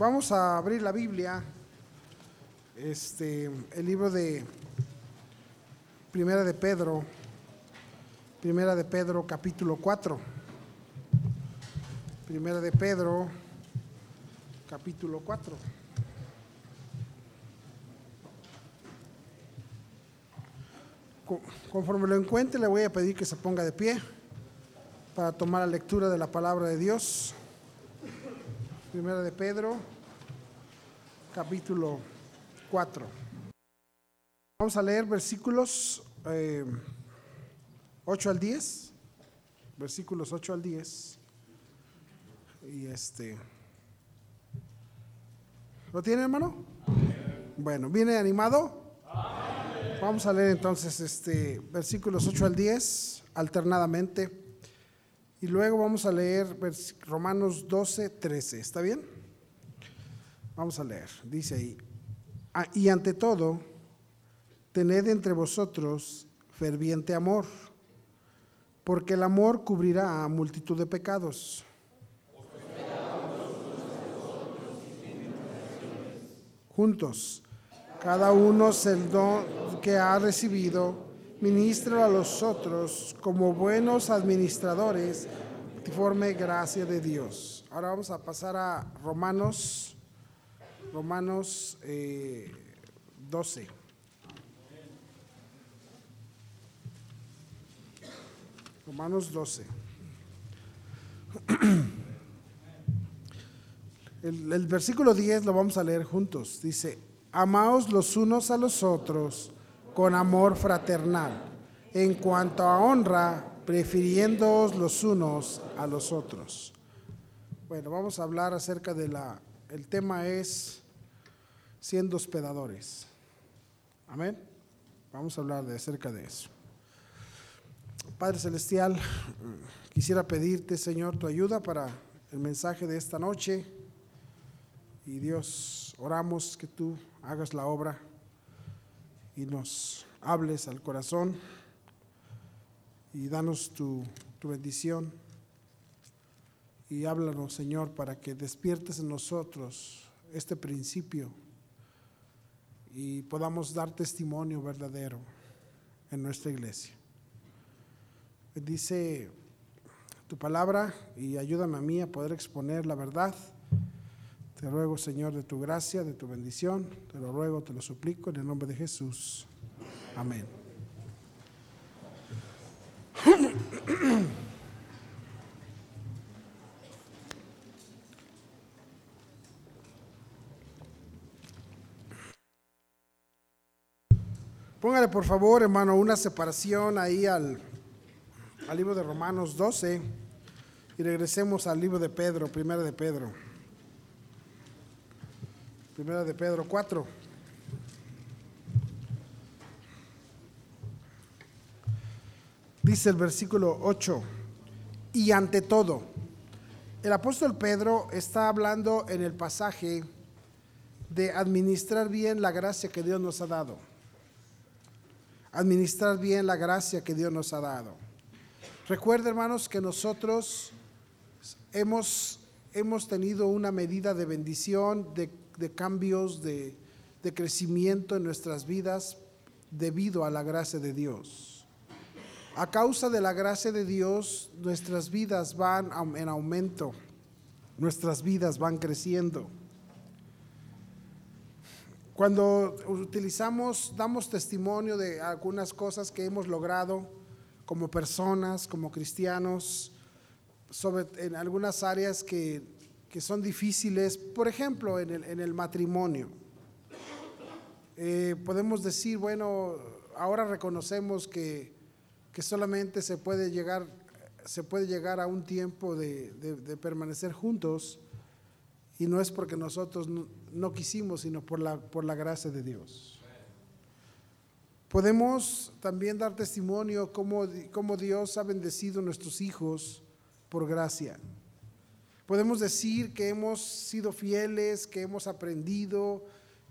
Vamos a abrir la Biblia, este, el libro de Primera de Pedro, Primera de Pedro, capítulo 4. Primera de Pedro, capítulo 4. Conforme lo encuentre, le voy a pedir que se ponga de pie para tomar la lectura de la palabra de Dios. Primera de Pedro, capítulo 4. Vamos a leer versículos 8 eh, al 10. Versículos 8 al 10. Y este. ¿Lo tiene, hermano? Bueno, ¿viene animado? Vamos a leer entonces este versículos 8 al 10 alternadamente. Y luego vamos a leer Romanos 12, 13. ¿Está bien? Vamos a leer. Dice ahí, ah, y ante todo, tened entre vosotros ferviente amor, porque el amor cubrirá a multitud de pecados. Juntos cada uno el don que ha recibido, ministro a los otros como buenos administradores, gracia de Dios. Ahora vamos a pasar a Romanos, Romanos 12. Eh, Romanos 12. El, el, versículo 10 lo vamos a leer juntos. Dice, Amaos los unos a los otros con amor fraternal. En cuanto a honra, prefiriéndoos los unos a los otros. Bueno, vamos a hablar acerca de la, el tema es siendo hospedadores. Amén. Vamos a hablar de acerca de eso. Padre Celestial, quisiera pedirte, Señor, tu ayuda para el mensaje de esta noche. Y Dios, oramos que tú hagas la obra y nos hables al corazón y danos tu, bendición y háblanos, Señor, para que despiertes en nosotros este principio y podamos dar testimonio verdadero en nuestra iglesia. Bendice tu palabra y ayúdame a mí a poder exponer la verdad te ruego, Señor, de tu gracia, de tu bendición. Te lo ruego, te lo suplico en el nombre de Jesús. Amén. Póngale por favor, hermano, una separación ahí al, al libro de Romanos 12 y regresemos al libro de Pedro, primero de Pedro. Primera de Pedro 4. Dice el versículo 8, y ante todo, el apóstol Pedro está hablando en el pasaje de administrar bien la gracia que Dios nos ha dado. Administrar bien la gracia que Dios nos ha dado. Recuerda, hermanos, que nosotros hemos, hemos tenido una medida de bendición, de de cambios, de, crecimiento en nuestras vidas debido a la gracia de Dios. A causa de la gracia de Dios, nuestras vidas van en aumento, nuestras vidas van creciendo. Cuando utilizamos, damos testimonio de algunas cosas que hemos logrado como personas, como cristianos, sobre en algunas áreas que que son difíciles, por ejemplo, en el, matrimonio. Eh, podemos decir, bueno, ahora reconocemos que, solamente se puede llegar, se puede llegar a un tiempo de, permanecer juntos y no es porque nosotros no, quisimos, sino por la, por la gracia de Dios. Podemos también dar testimonio cómo, cómo Dios ha bendecido a nuestros hijos por gracia. Podemos decir que hemos sido fieles, que hemos aprendido,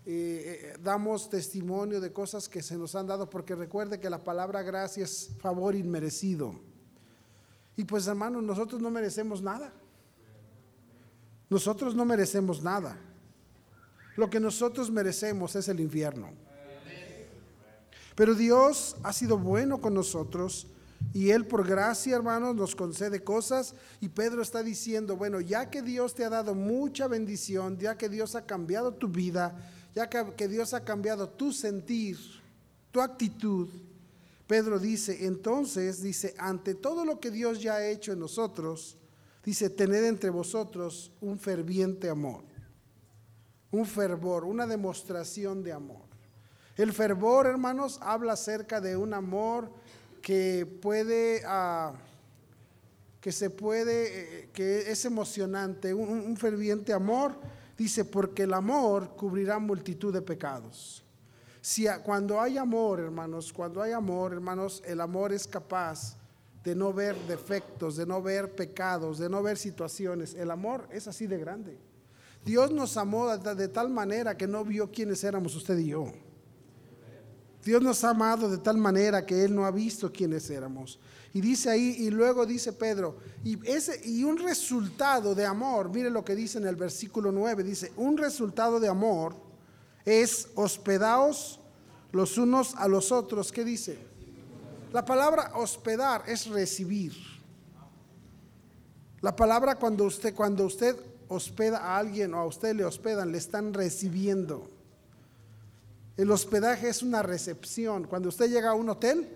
eh, eh, damos testimonio de cosas que se nos han dado, porque recuerde que la palabra gracia es favor inmerecido. Y pues hermanos, nosotros no merecemos nada. Nosotros no merecemos nada. Lo que nosotros merecemos es el infierno. Pero Dios ha sido bueno con nosotros y Él por gracia, hermanos, nos concede cosas. Y Pedro está diciendo, bueno, ya que Dios te ha dado mucha bendición, ya que Dios ha cambiado tu vida, ya que, Dios ha cambiado tu sentir, tu actitud, Pedro dice, entonces, dice, ante todo lo que Dios ya ha hecho en nosotros, dice, tened entre vosotros un ferviente amor, un fervor, una demostración de amor. El fervor, hermanos, habla acerca de un amor que puede, ah, que se puede, eh, que es emocionante, un, ferviente amor, dice, porque el amor cubrirá multitud de pecados. Si cuando hay amor, hermanos, cuando hay amor, hermanos, el amor es capaz de no ver defectos, de no ver pecados, de no ver situaciones. El amor es así de grande. Dios nos amó de tal manera que no vio quiénes éramos usted y yo. Dios nos ha amado de tal manera que Él no ha visto quiénes éramos. Y dice ahí, y luego dice Pedro, y, ese, y un resultado de amor, mire lo que dice en el versículo 9, dice, un resultado de amor es hospedaos los unos a los otros. ¿Qué dice? La palabra hospedar es recibir. La palabra cuando usted, cuando usted hospeda a alguien o a usted le hospedan, le están recibiendo. El hospedaje es una recepción. Cuando usted llega a un hotel,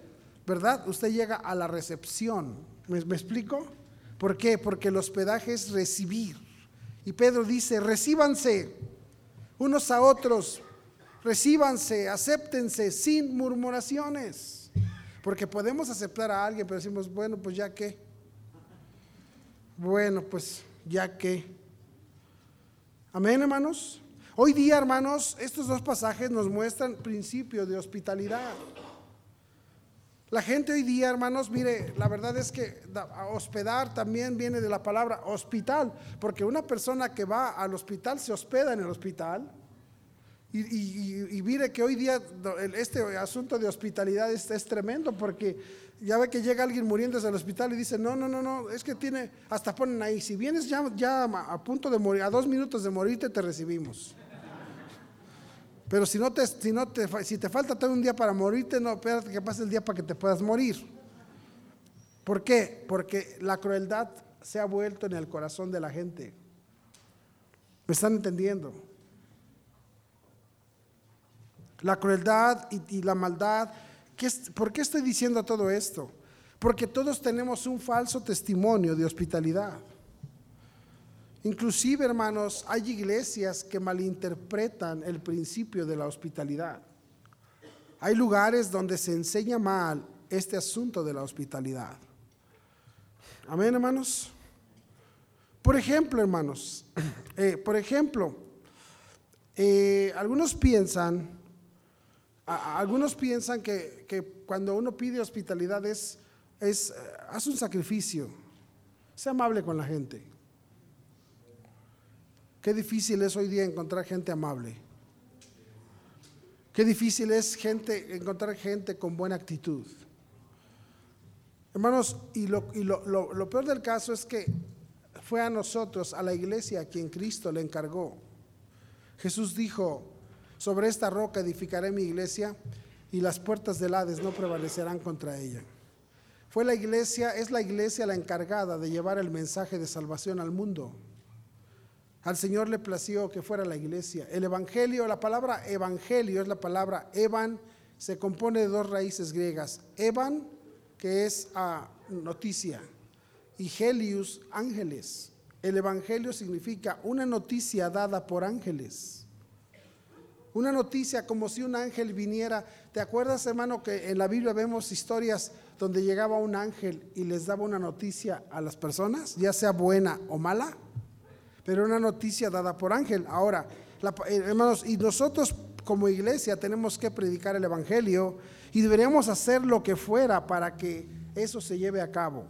¿verdad? Usted llega a la recepción. ¿Me, explico? ¿Por qué? Porque el hospedaje es recibir. Y Pedro dice, recíbanse unos a otros, recíbanse, acéptense sin murmuraciones. Porque podemos aceptar a alguien, pero decimos, bueno, pues ya qué. Bueno, pues ya qué. Amén, hermanos. Hoy día, hermanos, estos dos pasajes nos muestran principio de hospitalidad. La gente hoy día, hermanos, mire, la verdad es que hospedar también viene de la palabra hospital, porque una persona que va al hospital se hospeda en el hospital. Y, mire que hoy día este asunto de hospitalidad es, es, tremendo porque ya ve que llega alguien muriendo desde el hospital y dice, no, no, no, no, es que tiene, hasta ponen ahí, si vienes ya, ya a punto de morir, a dos minutos de morirte, te recibimos. Pero si no te, si no te, si te falta todo un día para morirte, no, espérate que pase el día para que te puedas morir. ¿Por qué? Porque la crueldad se ha vuelto en el corazón de la gente. ¿Me están entendiendo? La crueldad y, la maldad. ¿Por qué estoy diciendo todo esto? Porque todos tenemos un falso testimonio de hospitalidad. Inclusive, hermanos, hay iglesias que malinterpretan el principio de la hospitalidad. Hay lugares donde se enseña mal este asunto de la hospitalidad. Amén, hermanos. Por ejemplo, hermanos, eh, por ejemplo, eh, algunos piensan, algunos piensan que, cuando uno pide hospitalidad es, es, eh, haz un sacrificio, sea amable con la gente. Qué difícil es hoy día encontrar gente amable. Qué difícil es gente, encontrar gente con buena actitud. Hermanos, y, lo, lo, peor del caso es que fue a nosotros, a la iglesia, a quien Cristo le encargó. Jesús dijo, sobre esta roca edificaré mi iglesia y las puertas del Hades no prevalecerán contra ella. Fue la iglesia, es la iglesia la encargada de llevar el mensaje de salvación al mundo. Al Señor le plació que fuera la iglesia. El evangelio, la palabra evangelio es la palabra evan, se compone de dos raíces griegas. Evan, que es ah, noticia, y helius, ángeles. El evangelio significa una noticia dada por ángeles. Una noticia como si un ángel viniera. ¿Te acuerdas, hermano, que en la Biblia vemos historias donde llegaba un ángel y les daba una noticia a las personas, ya sea buena o mala? pero una noticia dada por ángel. Ahora, eh, hermanos, y nosotros como iglesia tenemos que predicar el Evangelio y deberíamos hacer lo que fuera para que eso se lleve a cabo,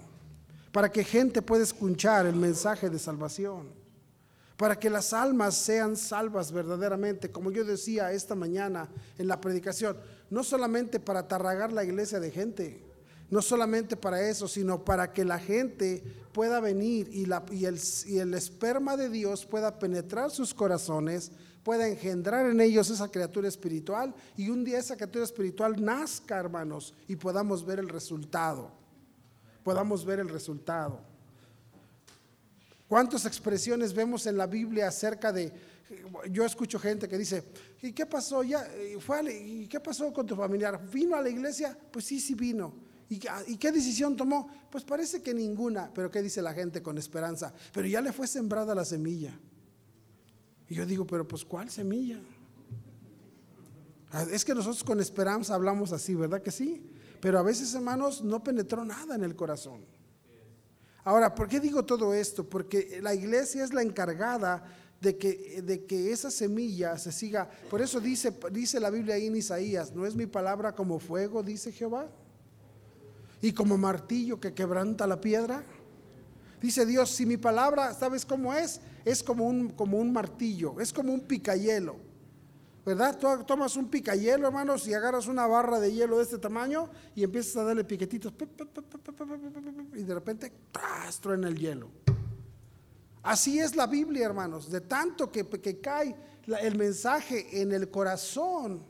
para que gente pueda escuchar el mensaje de salvación, para que las almas sean salvas verdaderamente, como yo decía esta mañana en la predicación, no solamente para tarragar la iglesia de gente, no solamente para eso, sino para que la gente pueda venir y, el, y el esperma de Dios pueda penetrar sus corazones, pueda engendrar en ellos esa criatura espiritual y un día esa criatura espiritual nazca, hermanos, y podamos ver el resultado. Podamos ver el resultado. ¿Cuántas expresiones vemos en la Biblia acerca de, yo escucho gente que dice, ¿y qué pasó? Ya, fue ¿Y qué pasó con tu familiar? ¿Vino a la iglesia? Pues sí, sí vino. ¿Y, qué decisión tomó? Pues parece que ninguna, pero ¿qué dice la gente con esperanza? Pero ya le fue sembrada la semilla. Y yo digo, pero pues ¿cuál semilla? Ah, es que nosotros con esperanza hablamos así, ¿verdad que sí? Pero a veces, hermanos, no penetró nada en el corazón. Ahora, ¿por qué digo todo esto? Porque la iglesia es la encargada de que, de que esa semilla se siga. Por eso dice, dice la Biblia ahí en Isaías, ¿no es mi palabra como fuego, dice Jehová? y como martillo que quebranta la piedra. Dice Dios, si mi palabra, ¿sabes cómo es? Es como un, como un martillo, es como un picayelo. ¿Verdad? Tú tomas un picayelo, hermanos, y agarras una barra de hielo de este tamaño y empiezas a darle piquetitos. Y de repente, truena el hielo. Así es la Biblia, hermanos. De tanto que, que cae el mensaje en el corazón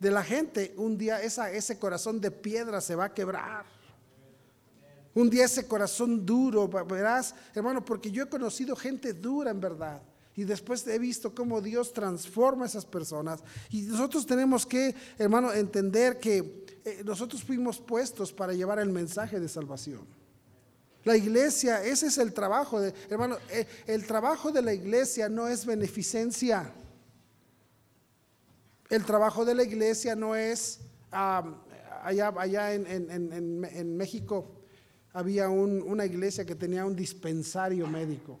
de la gente, un día esa, ese corazón de piedra se va a quebrar. Un día ese corazón duro, verás, hermano, porque yo he conocido gente dura en verdad. Y después he visto cómo Dios transforma a esas personas. Y nosotros tenemos que, hermano, entender que eh, nosotros fuimos puestos para llevar el mensaje de salvación. La iglesia, ese es el trabajo de, hermano, eh, el trabajo de la iglesia no es beneficencia. El trabajo de la iglesia no es, allá, allá en, México había una iglesia que tenía un dispensario médico.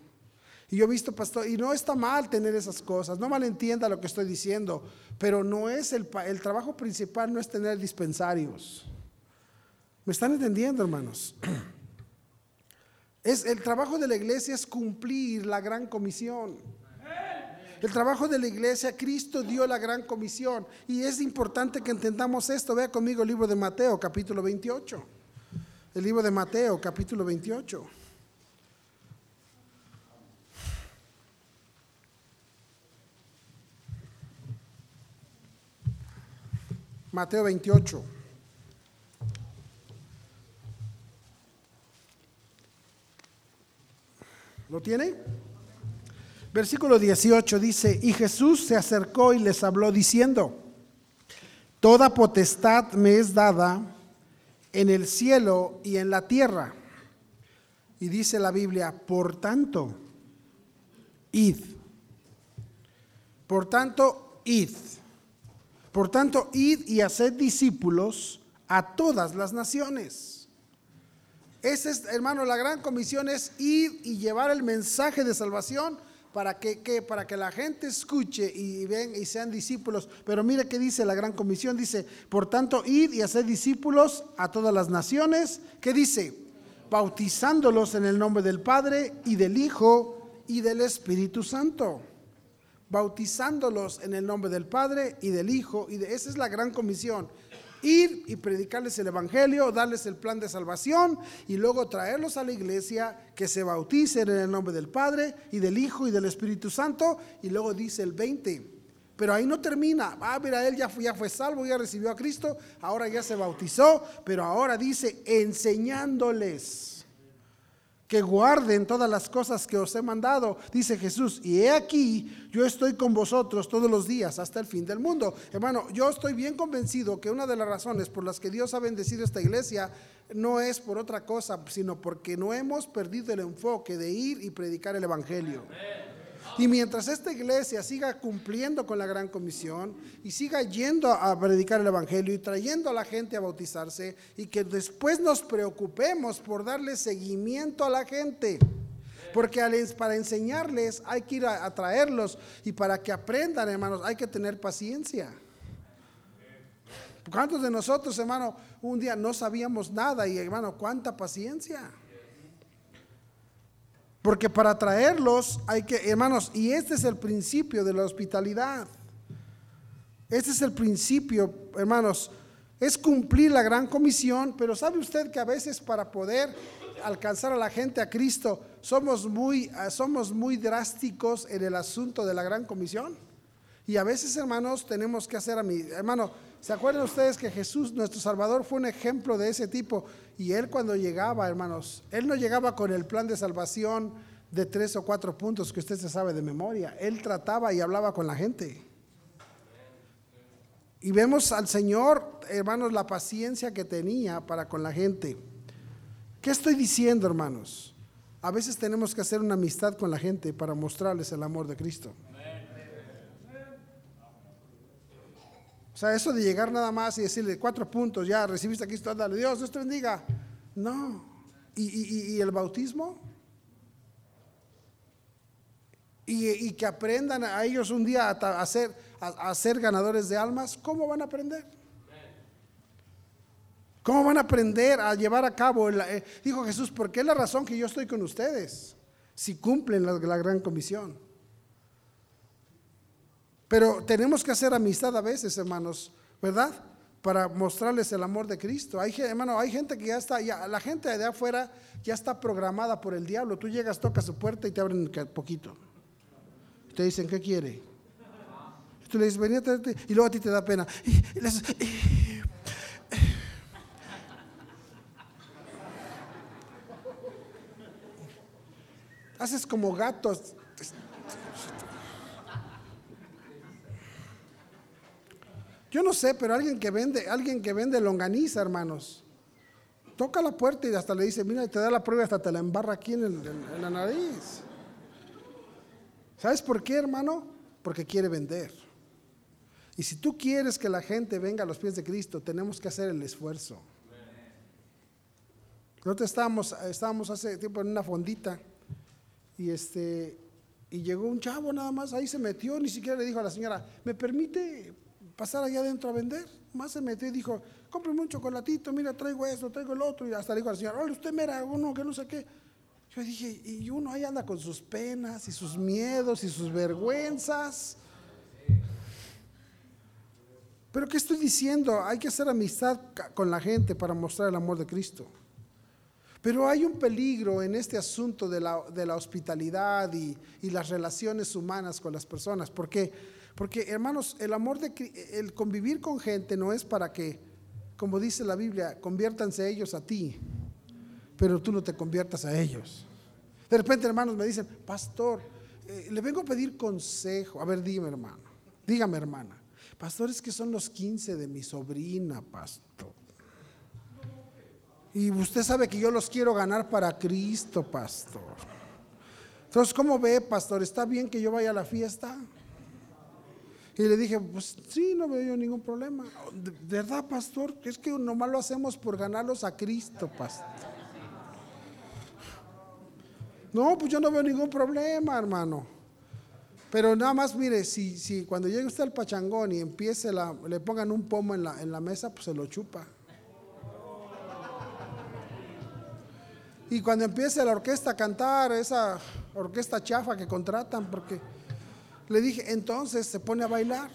Y yo he visto, pastor, y no está mal tener esas cosas, no malentienda lo que estoy diciendo, pero no es el, el trabajo principal, no es tener dispensarios. ¿Me están entendiendo, hermanos? Es, el trabajo de la iglesia es cumplir la gran comisión. El trabajo de la iglesia, Cristo dio la gran comisión. Y es importante que entendamos esto. Vea conmigo el libro de Mateo, capítulo 28. El libro de Mateo, capítulo 28. Mateo 28. ¿Lo tiene? Versículo 18 dice, y Jesús se acercó y les habló diciendo, Toda potestad me es dada en el cielo y en la tierra. Y dice la Biblia, por tanto, id. Por tanto, id. Por tanto, id y haced discípulos a todas las naciones. Esa es, hermano, la gran comisión es ir y llevar el mensaje de salvación para que, para que la gente escuche y ven y sean discípulos. Pero mire qué dice la gran comisión, dice, por tanto, id y hacer discípulos a todas las naciones, ¿qué dice? Bautizándolos en el nombre del Padre y del Hijo y del Espíritu Santo. Bautizándolos en el nombre del Padre y del Hijo y de esa es la gran comisión ir y predicarles el Evangelio, darles el plan de salvación y luego traerlos a la iglesia que se bauticen en el nombre del Padre y del Hijo y del Espíritu Santo. Y luego dice el 20. Pero ahí no termina. Ah, mira, él ya fue, ya fue salvo, ya recibió a Cristo, ahora ya se bautizó, pero ahora dice enseñándoles que guarden todas las cosas que os he mandado, dice Jesús. Y he aquí, yo estoy con vosotros todos los días hasta el fin del mundo. Hermano, yo estoy bien convencido que una de las razones por las que Dios ha bendecido esta iglesia no es por otra cosa, sino porque no hemos perdido el enfoque de ir y predicar el Evangelio. Y mientras esta iglesia siga cumpliendo con la gran comisión y siga yendo a predicar el Evangelio y trayendo a la gente a bautizarse y que después nos preocupemos por darle seguimiento a la gente. Porque para enseñarles hay que ir a, traerlos y para que aprendan, hermanos, hay que tener paciencia. ¿Cuántos de nosotros, hermano, un día no sabíamos nada y, hermano, cuánta paciencia? Porque para traerlos hay que, hermanos, y este es el principio de la hospitalidad. Este es el principio, hermanos. es cumplir la gran comisión, pero ¿sabe usted que a veces para poder alcanzar a la gente a Cristo somos muy, ah, somos muy drásticos en el asunto de la gran comisión? Y a veces, hermanos, tenemos que hacer a mi hermano, ¿se acuerdan ustedes que Jesús, nuestro Salvador, fue un ejemplo de ese tipo? Y él cuando llegaba, hermanos, él no llegaba con el plan de salvación de tres o cuatro puntos que usted se sabe de memoria. Él trataba y hablaba con la gente. Y vemos al Señor, hermanos, la paciencia que tenía para con la gente. ¿Qué estoy diciendo, hermanos? A veces tenemos que hacer una amistad con la gente para mostrarles el amor de Cristo. O sea, eso de llegar nada más y decirle cuatro puntos, ya recibiste a Cristo, dale, Dios, Dios te bendiga. No. ¿Y, el bautismo? Y, que aprendan a ellos un día a, a ser, a, ganadores de almas, ¿cómo van a aprender? ¿Cómo van a aprender a llevar a cabo? Eh, dijo Jesús, porque es la razón que yo estoy con ustedes, si cumplen la gran comisión. Pero tenemos que hacer amistad a veces, hermanos, ¿verdad? Para mostrarles el amor de Cristo. Hay, hermano, hay gente que ya está, la gente de afuera ya está programada por el diablo. Tú llegas, tocas su puerta y te abren poquito. Te dicen, ¿qué quiere? tú le dices, venía y luego a ti te da pena. Haces como gatos Yo no sé, pero alguien que vende, alguien que vende longaniza, hermanos, toca la puerta y hasta le dice, mira, te da la prueba, hasta te la embarra aquí en, la nariz. ¿Sabes por qué, hermano? Porque quiere vender. Y si tú quieres que la gente venga a los pies de Cristo, tenemos que hacer el esfuerzo. Nosotros estábamos, estábamos hace tiempo en una fondita y este y llegó un chavo nada más, ahí se metió, ni siquiera le dijo a la señora, ¿me permite pasar allá adentro a vender. Más se metió y dijo, cómprame un chocolatito, mira, traigo esto, traigo el otro. Y hasta le dijo al señor, usted mira, uno que no sé qué. Yo dije, y uno ahí anda con sus penas y sus miedos y sus vergüenzas. Pero ¿qué estoy diciendo? Hay que hacer amistad con la gente para mostrar el amor de Cristo. Pero hay un peligro en este asunto de la, de la hospitalidad y, y, las relaciones humanas con las personas. Porque porque, hermanos, el amor de el convivir con gente no es para que, como dice la Biblia, conviértanse ellos a ti, pero tú no te conviertas a ellos. De repente, hermanos, me dicen, pastor, eh, le vengo a pedir consejo. A ver, dime, hermano. Dígame, hermana. Pastor, es que son los 15 de mi sobrina, pastor. Y usted sabe que yo los quiero ganar para Cristo, pastor. Entonces, ¿cómo ve, pastor? ¿Está bien que yo vaya a la fiesta? Y le dije, pues sí, no veo yo ningún problema. ¿De verdad, pastor? Es que nomás lo hacemos por ganarlos a Cristo, pastor. No, pues yo no veo ningún problema, hermano. Pero nada más, mire, si, si cuando llegue usted al pachangón y empiece la, le pongan un pomo en la, en la mesa, pues se lo chupa. Y cuando empiece la orquesta a cantar, esa orquesta chafa que contratan, porque le dije, entonces se pone a bailar.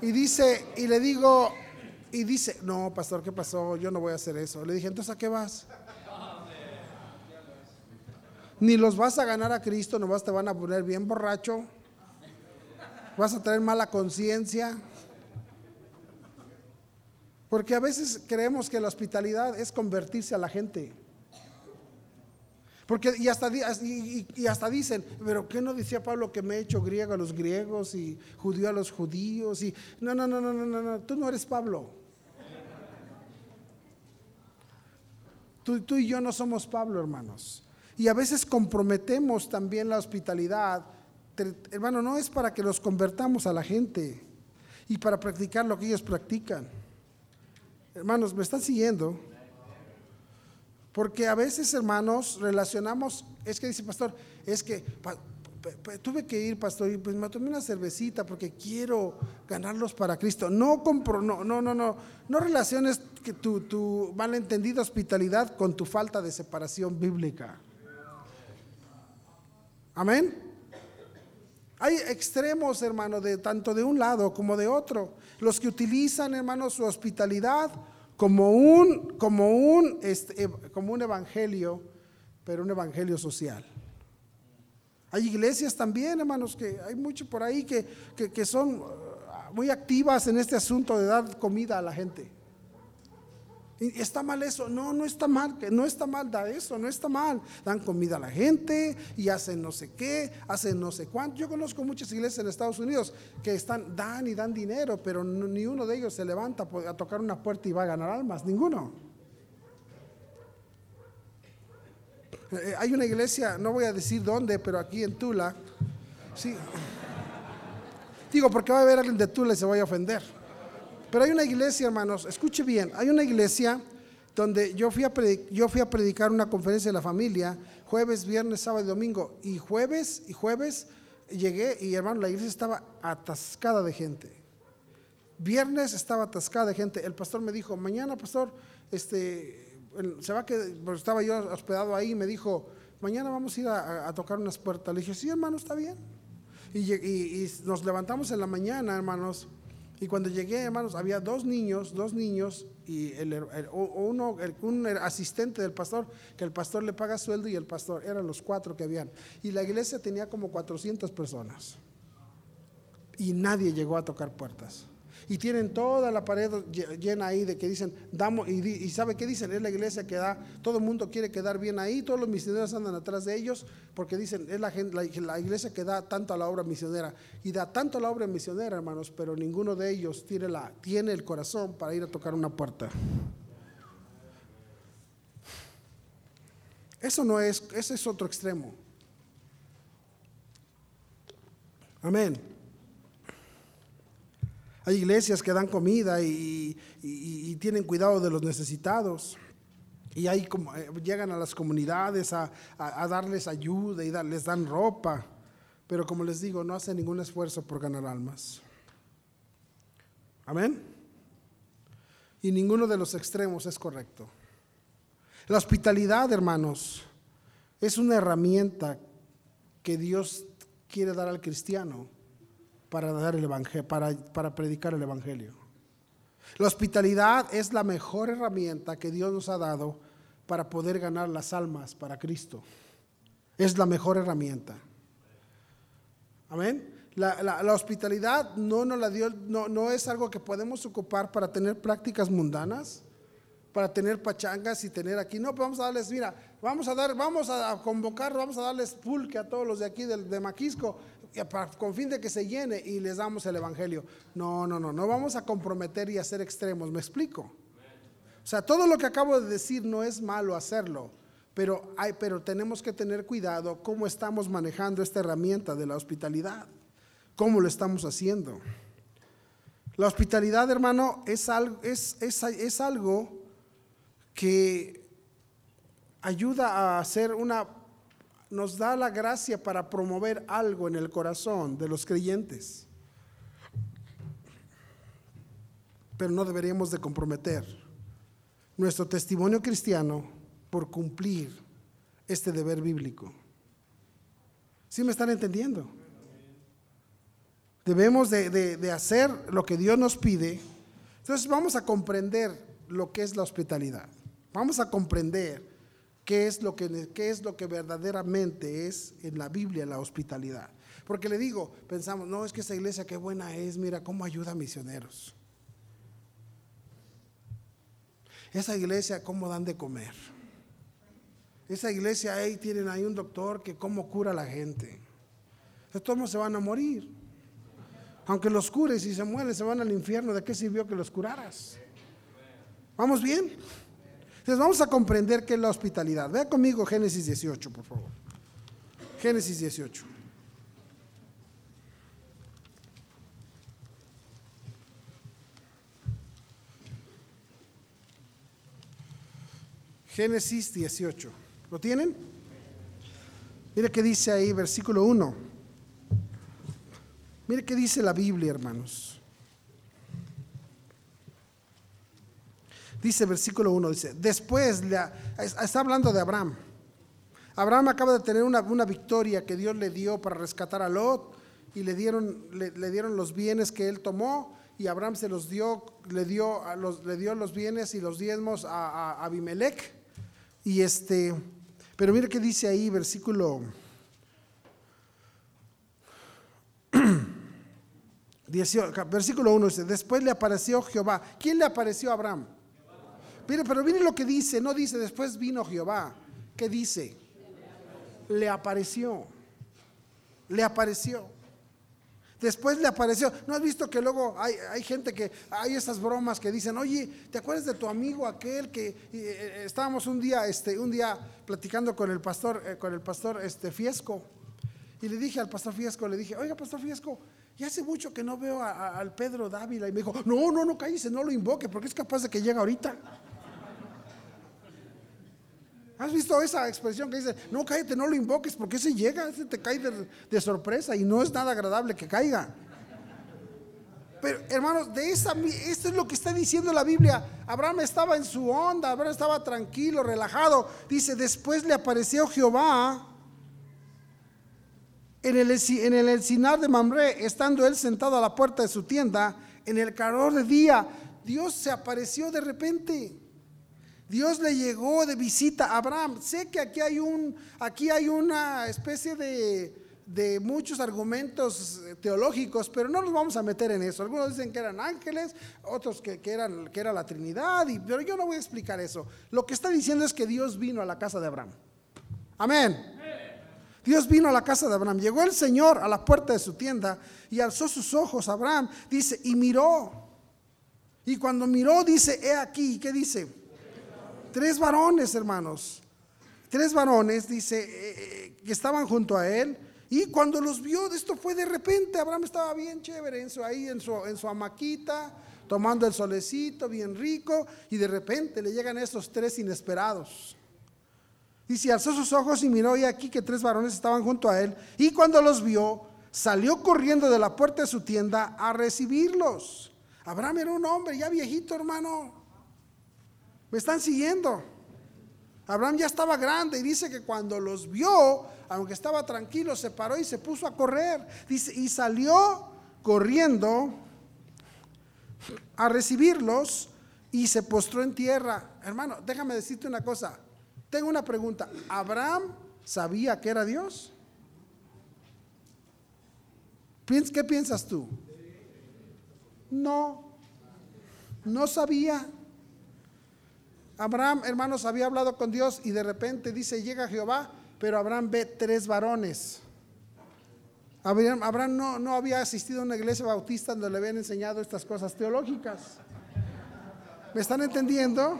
Y dice, y le digo, y dice, no, pastor, ¿qué pasó? Yo no voy a hacer eso. Le dije, entonces ¿a qué vas? Ni los vas a ganar a Cristo, nomás te van a poner bien borracho. Vas a tener mala conciencia. Porque a veces creemos que la hospitalidad es convertirse a la gente. Porque y hasta, y, hasta dicen, pero ¿qué no decía Pablo que me he hecho griego a los griegos y judío a los judíos? Y no, no, no, no, no, no, no, tú no eres Pablo. Tú, tú y yo no somos Pablo, hermanos. Y a veces comprometemos también la hospitalidad. Hermano, no es para que los convertamos a la gente y para practicar lo que ellos practican. Hermanos, ¿me están siguiendo? Porque a veces, hermanos, relacionamos, es que dice pastor, es que tuve que ir, pastor, y pues me tomé una cervecita porque quiero ganarlos para Cristo. No compro, no, no, no, no, no relaciones que tu, tu malentendida hospitalidad con tu falta de separación bíblica. Amén. Hay extremos, hermano, de tanto de un lado como de otro. Los que utilizan, hermano, su hospitalidad como un, como un, este, como un evangelio, pero un evangelio social. Hay iglesias también, hermanos, que hay mucho por ahí que, que son uh, muy activas en este asunto de dar comida a la gente. ¿Está mal eso? No, no está mal, no está mal da eso, no está mal. Dan comida a la gente y hacen no sé qué, hacen no sé cuánto. Yo conozco muchas iglesias en Estados Unidos que están, dan y dan dinero, pero ni uno de ellos se levanta a tocar una puerta y va a ganar almas, ninguno. Eh, hay una iglesia, no voy a decir dónde, pero aquí en Tula, sí. Digo, porque va a haber alguien de Tula y se vaya a ofender. Pero hay una iglesia, hermanos, escuche bien, hay una iglesia donde yo fui, a predicar una conferencia de la familia, jueves, viernes, sábado y domingo, y jueves y jueves llegué y hermano, la iglesia estaba atascada de gente. Viernes estaba atascada de gente. El pastor me dijo, mañana, pastor, este, se va que estaba yo hospedado ahí, y me dijo, mañana vamos a ir a, tocar unas puertas. Le dije, sí, hermano, está bien. y nos levantamos en la mañana, hermanos, y cuando llegué, hermanos, había dos niños, dos niños y el, uno, un asistente del pastor, que el pastor le paga sueldo y el pastor, eran los cuatro que habían. Y la iglesia tenía como 400 personas. Y nadie llegó a tocar puertas y tienen toda la pared llena ahí de que dicen, damos, y, sabe qué dicen, es la iglesia que da, todo el mundo quiere quedar bien ahí, todos los misioneros andan atrás de ellos, porque dicen, es la, la, iglesia que da tanto a la obra misionera, y da tanto a la obra misionera, hermanos, pero ninguno de ellos tiene, la, tiene el corazón para ir a tocar una puerta. Eso no es, ese es otro extremo. Amén. Hay iglesias que dan comida y, tienen cuidado de los necesitados. Y ahí como, eh, llegan a las comunidades a, darles ayuda y les dan ropa. Pero como les digo, no hacen ningún esfuerzo por ganar almas. Amén. Y ninguno de los extremos es correcto. La hospitalidad, hermanos, es una herramienta que Dios quiere dar al cristiano para, dar el evangelio, para, para predicar el Evangelio. La hospitalidad es la mejor herramienta que Dios nos ha dado para poder ganar las almas para Cristo. Es la mejor herramienta. Amén. La, la, hospitalidad no, no, la dio, no, no es algo que podemos ocupar para tener prácticas mundanas, para tener pachangas y tener aquí. No, pues vamos a darles, mira, vamos a dar, vamos a convocar, vamos a darles pulque a todos los de aquí de, de Maquisco con fin de que se llene y les damos el Evangelio. No, no, no, no vamos a comprometer y hacer extremos, ¿me explico? O sea, todo lo que acabo de decir no es malo hacerlo, pero, hay, pero tenemos que tener cuidado cómo estamos manejando esta herramienta de la hospitalidad, cómo lo estamos haciendo. La hospitalidad, hermano, es algo, es, es algo que ayuda a hacer una nos da la gracia para promover algo en el corazón de los creyentes. Pero no deberíamos de comprometer nuestro testimonio cristiano por cumplir este deber bíblico. ¿Sí me están entendiendo? Debemos de, de hacer lo que Dios nos pide. Entonces vamos a comprender lo que es la hospitalidad. Vamos a comprender qué es lo que, qué es lo que verdaderamente es en la Biblia la hospitalidad. Porque le digo, pensamos, no, es que esa iglesia qué buena es, mira cómo ayuda a misioneros. Esa iglesia, cómo dan de comer. Esa iglesia ahí tienen ahí un doctor que cómo cura a la gente. Todos se van a morir. Aunque los cures y se mueren, se van al infierno. ¿De qué sirvió que los curaras? ¿Vamos bien? Entonces vamos a comprender qué es la hospitalidad. Vea conmigo Génesis 18, por favor. Génesis 18. Génesis 18. ¿Lo tienen? Mire qué dice ahí, versículo 1. Mire qué dice la Biblia, hermanos. Dice versículo 1, dice, después, está hablando de Abraham. Abraham acaba de tener una, victoria que Dios le dio para rescatar a Lot y le dieron, le, dieron los bienes que él tomó y Abraham se los dio, le dio, los, le dio los bienes y los diezmos a, Abimelech. Y este, pero mire qué dice ahí, versículo versículo 1 dice, después le apareció Jehová. ¿Quién le apareció a Abraham? Mire, pero mire lo que dice, no dice después vino Jehová. ¿Qué dice? Le apareció. Le apareció. Después le apareció. ¿No has visto que luego hay, hay, gente que hay esas bromas que dicen, oye, ¿te acuerdas de tu amigo aquel que eh, eh, estábamos un día, este, un día platicando con el pastor, eh, con el pastor este, Fiesco? Y le dije al pastor Fiesco, le dije, oiga, pastor Fiesco, ya hace mucho que no veo al Pedro Dávila. Y me dijo, no, no, no cállese, no lo invoque, porque es capaz de que llegue ahorita. ¿Has visto esa expresión que dice, no cállate, no lo invoques, porque ese llega, ese te cae de, sorpresa y no es nada agradable que caiga? Pero hermanos, de esa, esto es lo que está diciendo la Biblia. Abraham estaba en su onda, Abraham estaba tranquilo, relajado. Dice, después le apareció Jehová en el, en el encinar de Mamre, estando él sentado a la puerta de su tienda, en el calor de día, Dios se apareció de repente. Dios le llegó de visita a Abraham. Sé que aquí hay, un, aquí hay una especie de, de muchos argumentos teológicos, pero no nos vamos a meter en eso. Algunos dicen que eran ángeles, otros que, que, eran, que era la Trinidad, pero yo no voy a explicar eso. Lo que está diciendo es que Dios vino a la casa de Abraham. Amén. Dios vino a la casa de Abraham. Llegó el Señor a la puerta de su tienda y alzó sus ojos a Abraham, dice, y miró. Y cuando miró, dice, he aquí, ¿qué dice? Tres varones, hermanos. Tres varones, dice, eh, eh, que estaban junto a él. Y cuando los vio, esto fue de repente, Abraham estaba bien chévere en su, ahí en su, en su hamaquita, tomando el solecito, bien rico, y de repente le llegan estos tres inesperados. Dice, alzó sus ojos y miró y aquí que tres varones estaban junto a él. Y cuando los vio, salió corriendo de la puerta de su tienda a recibirlos. Abraham era un hombre ya viejito, hermano. Me están siguiendo. Abraham ya estaba grande y dice que cuando los vio, aunque estaba tranquilo, se paró y se puso a correr. Dice, y salió corriendo a recibirlos y se postró en tierra. Hermano, déjame decirte una cosa. Tengo una pregunta. ¿Abraham sabía que era Dios? ¿Qué piensas tú? No, no sabía. Abraham, hermanos, había hablado con Dios y de repente dice, llega Jehová, pero Abraham ve tres varones. Abraham, no, no, había asistido a una iglesia bautista donde le habían enseñado estas cosas teológicas. ¿Me están entendiendo?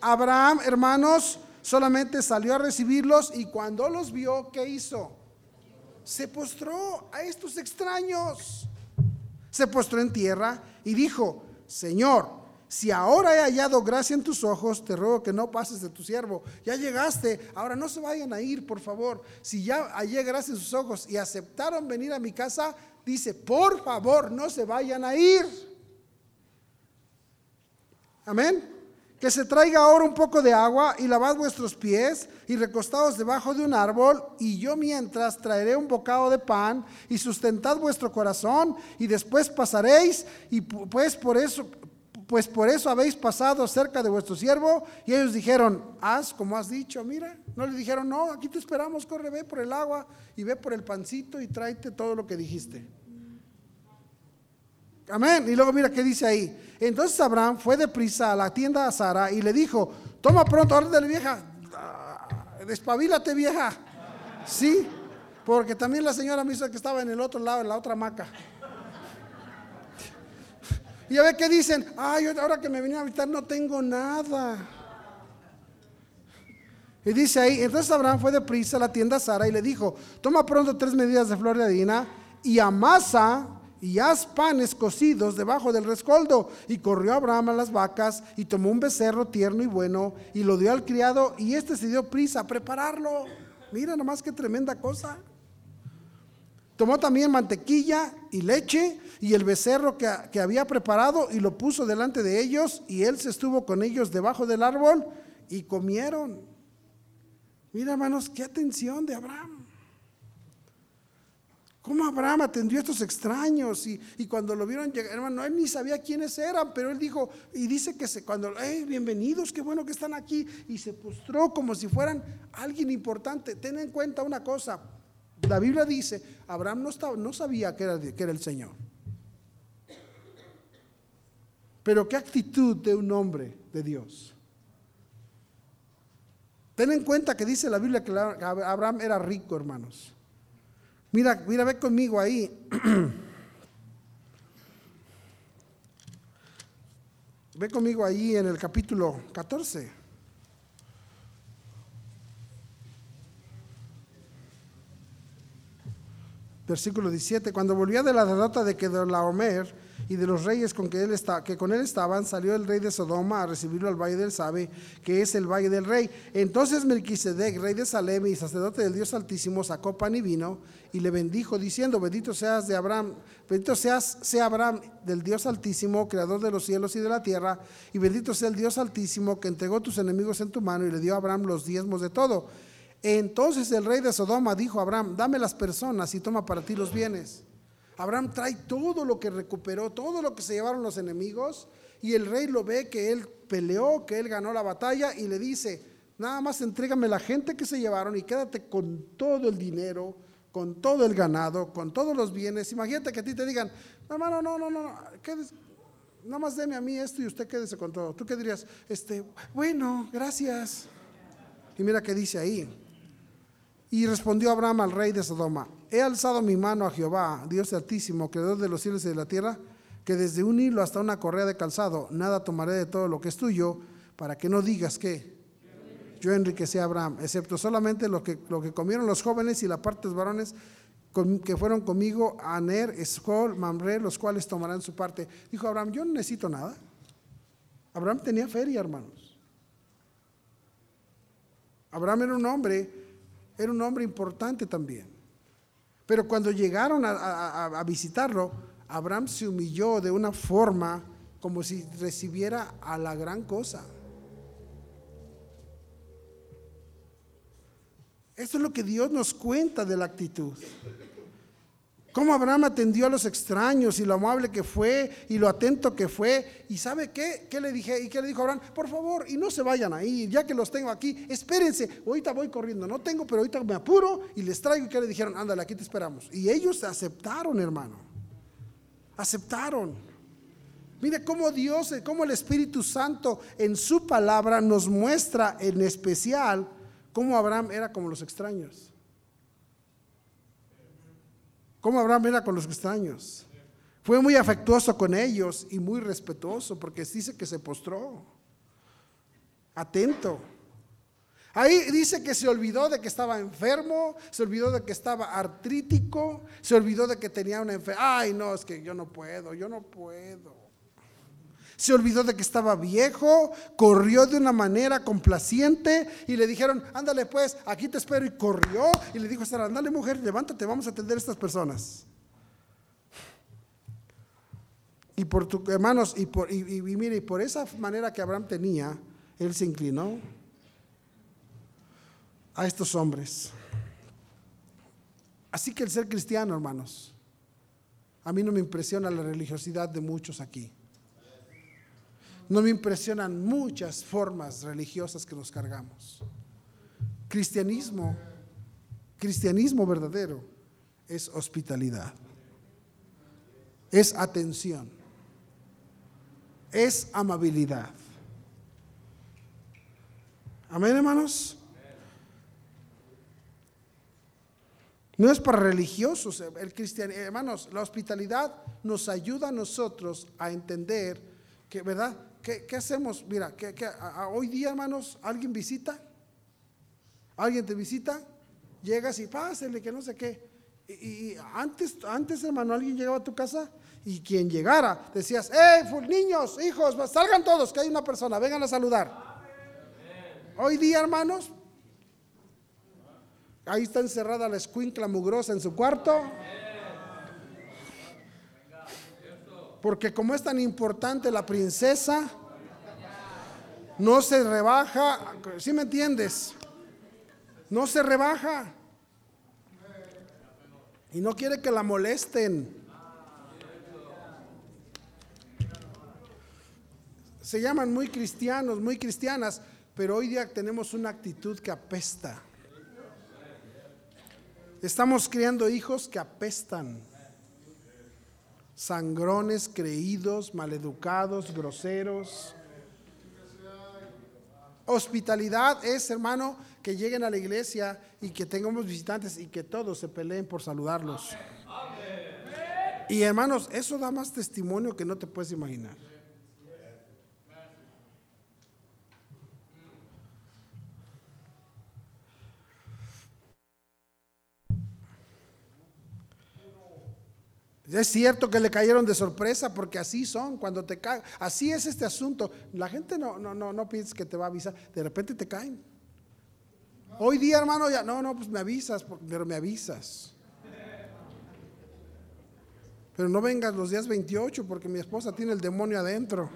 Abraham, hermanos, solamente salió a recibirlos y cuando los vio, ¿qué hizo? Se postró a estos extraños. Se postró en tierra y dijo, Señor, si ahora he hallado gracia en tus ojos, te ruego que no pases de tu siervo. Ya llegaste, ahora no se vayan a ir, por favor. Si ya hallé gracia en sus ojos y aceptaron venir a mi casa, dice, por favor, no se vayan a ir. Amén que se traiga ahora un poco de agua y lavad vuestros pies y recostados debajo de un árbol y yo mientras traeré un bocado de pan y sustentad vuestro corazón y después pasaréis y pues por eso pues por eso habéis pasado cerca de vuestro siervo y ellos dijeron haz como has dicho mira no le dijeron no aquí te esperamos corre ve por el agua y ve por el pancito y tráete todo lo que dijiste Amén. Y luego mira qué dice ahí. Entonces Abraham fue deprisa a la tienda de Sara y le dijo, toma pronto, orden vieja, ah, despabilate vieja. Sí, porque también la señora me hizo que estaba en el otro lado, en la otra hamaca. Y a ver qué dicen, ay, ahora que me venía a visitar no tengo nada. Y dice ahí, entonces Abraham fue deprisa a la tienda Sara y le dijo, toma pronto tres medidas de flor de harina y amasa y haz panes cocidos debajo del rescoldo. Y corrió Abraham a las vacas y tomó un becerro tierno y bueno y lo dio al criado y este se dio prisa a prepararlo. Mira nomás qué tremenda cosa. Tomó también mantequilla y leche y el becerro que, que había preparado y lo puso delante de ellos y él se estuvo con ellos debajo del árbol y comieron. Mira hermanos, qué atención de Abraham. ¿Cómo Abraham atendió a estos extraños? Y, cuando lo vieron llegar, hermano, él ni sabía quiénes eran, pero él dijo, y dice que se, cuando, hey, bienvenidos, qué bueno que están aquí, y se postró como si fueran alguien importante. Ten en cuenta una cosa, la Biblia dice, Abraham no, estaba, no sabía que era, que era el Señor. Pero qué actitud de un hombre de Dios. Ten en cuenta que dice la Biblia que Abraham era rico, hermanos. Mira, mira, ve conmigo ahí. ve conmigo ahí en el capítulo 14. Versículo 17. Cuando volvía de la derrota de Kedorlaomer, y de los reyes con que, él está, que con él estaban, salió el rey de Sodoma a recibirlo al valle del Sabe, que es el valle del rey. Entonces Melquisedec, rey de Salem y sacerdote del Dios Altísimo, sacó pan y vino y le bendijo, diciendo, bendito seas de Abraham, bendito seas, sea Abraham del Dios Altísimo, creador de los cielos y de la tierra, y bendito sea el Dios Altísimo que entregó tus enemigos en tu mano y le dio a Abraham los diezmos de todo. Entonces el rey de Sodoma dijo a Abraham, dame las personas y toma para ti los bienes. Abraham trae todo lo que recuperó, todo lo que se llevaron los enemigos, y el rey lo ve que él peleó, que él ganó la batalla, y le dice, nada más entrégame la gente que se llevaron y quédate con todo el dinero, con todo el ganado, con todos los bienes. Imagínate que a ti te digan, no, hermano, no, no, no, nada más deme a mí esto y usted quédese con todo. ¿Tú qué dirías? Este, bueno, gracias. Y mira qué dice ahí. Y respondió Abraham al rey de Sodoma, he alzado mi mano a Jehová, Dios altísimo, creador de los cielos y de la tierra, que desde un hilo hasta una correa de calzado, nada tomaré de todo lo que es tuyo, para que no digas que yo enriquecí a Abraham, excepto solamente lo que, lo que comieron los jóvenes y la parte de los varones que fueron conmigo, Aner, Escol, Mamre, los cuales tomarán su parte. Dijo Abraham, yo no necesito nada. Abraham tenía feria, hermanos. Abraham era un hombre, era un hombre importante también. Pero cuando llegaron a, visitarlo, Abraham se humilló de una forma como si recibiera a la gran cosa. Esto es lo que Dios nos cuenta de la actitud. Cómo Abraham atendió a los extraños y lo amable que fue y lo atento que fue. ¿Y sabe qué? ¿Qué le dije? ¿Y qué le dijo Abraham? Por favor, y no se vayan ahí, ya que los tengo aquí, espérense. Ahorita voy corriendo, no tengo, pero ahorita me apuro y les traigo. ¿Y qué le dijeron? Ándale, aquí te esperamos. Y ellos aceptaron, hermano. Aceptaron. Mire cómo Dios, cómo el Espíritu Santo en su palabra nos muestra en especial cómo Abraham era como los extraños. ¿Cómo Abraham era con los extraños? Fue muy afectuoso con ellos y muy respetuoso porque dice que se postró. Atento. Ahí dice que se olvidó de que estaba enfermo, se olvidó de que estaba artrítico, se olvidó de que tenía una enfermedad. Ay, no, es que yo no puedo, yo no puedo se olvidó de que estaba viejo, corrió de una manera complaciente y le dijeron, ándale pues, aquí te espero y corrió y le dijo a Sara, ándale mujer, levántate, vamos a atender a estas personas. Y por tus hermanos, y, por, y, mire, y por esa manera que Abraham tenía, él se inclinó a estos hombres. Así que el ser cristiano, hermanos, a mí no me impresiona la religiosidad de muchos aquí. No me impresionan muchas formas religiosas que nos cargamos. Cristianismo, cristianismo verdadero es hospitalidad, es atención, es amabilidad. Amén, hermanos. No es para religiosos, el cristianismo, hermanos, la hospitalidad nos ayuda a nosotros a entender que, ¿verdad? ¿Qué, hacemos? Mira, que, hoy día, hermanos, alguien visita, alguien te visita, llegas y pásele, que no sé qué. Y, antes, antes, hermano, alguien llegaba a tu casa y quien llegara decías, ¡eh, niños, hijos, salgan todos, que hay una persona, vengan a saludar! Hoy día, hermanos, ahí está encerrada la escuincla mugrosa en su cuarto. Porque como es tan importante la princesa, no se rebaja, ¿sí me entiendes? No se rebaja. Y no quiere que la molesten. Se llaman muy cristianos, muy cristianas, pero hoy día tenemos una actitud que apesta. Estamos criando hijos que apestan. Sangrones, creídos, maleducados, groseros. Hospitalidad es, hermano, que lleguen a la iglesia y que tengamos visitantes y que todos se peleen por saludarlos. Y hermanos, eso da más testimonio que no te puedes imaginar. Es cierto que le cayeron de sorpresa porque así son, cuando te caen, así es este asunto. La gente no, no, no, no piensa que te va a avisar, de repente te caen. Hoy día, hermano, ya, no, no, pues me avisas, pero me avisas. Pero no vengas los días 28 porque mi esposa tiene el demonio adentro.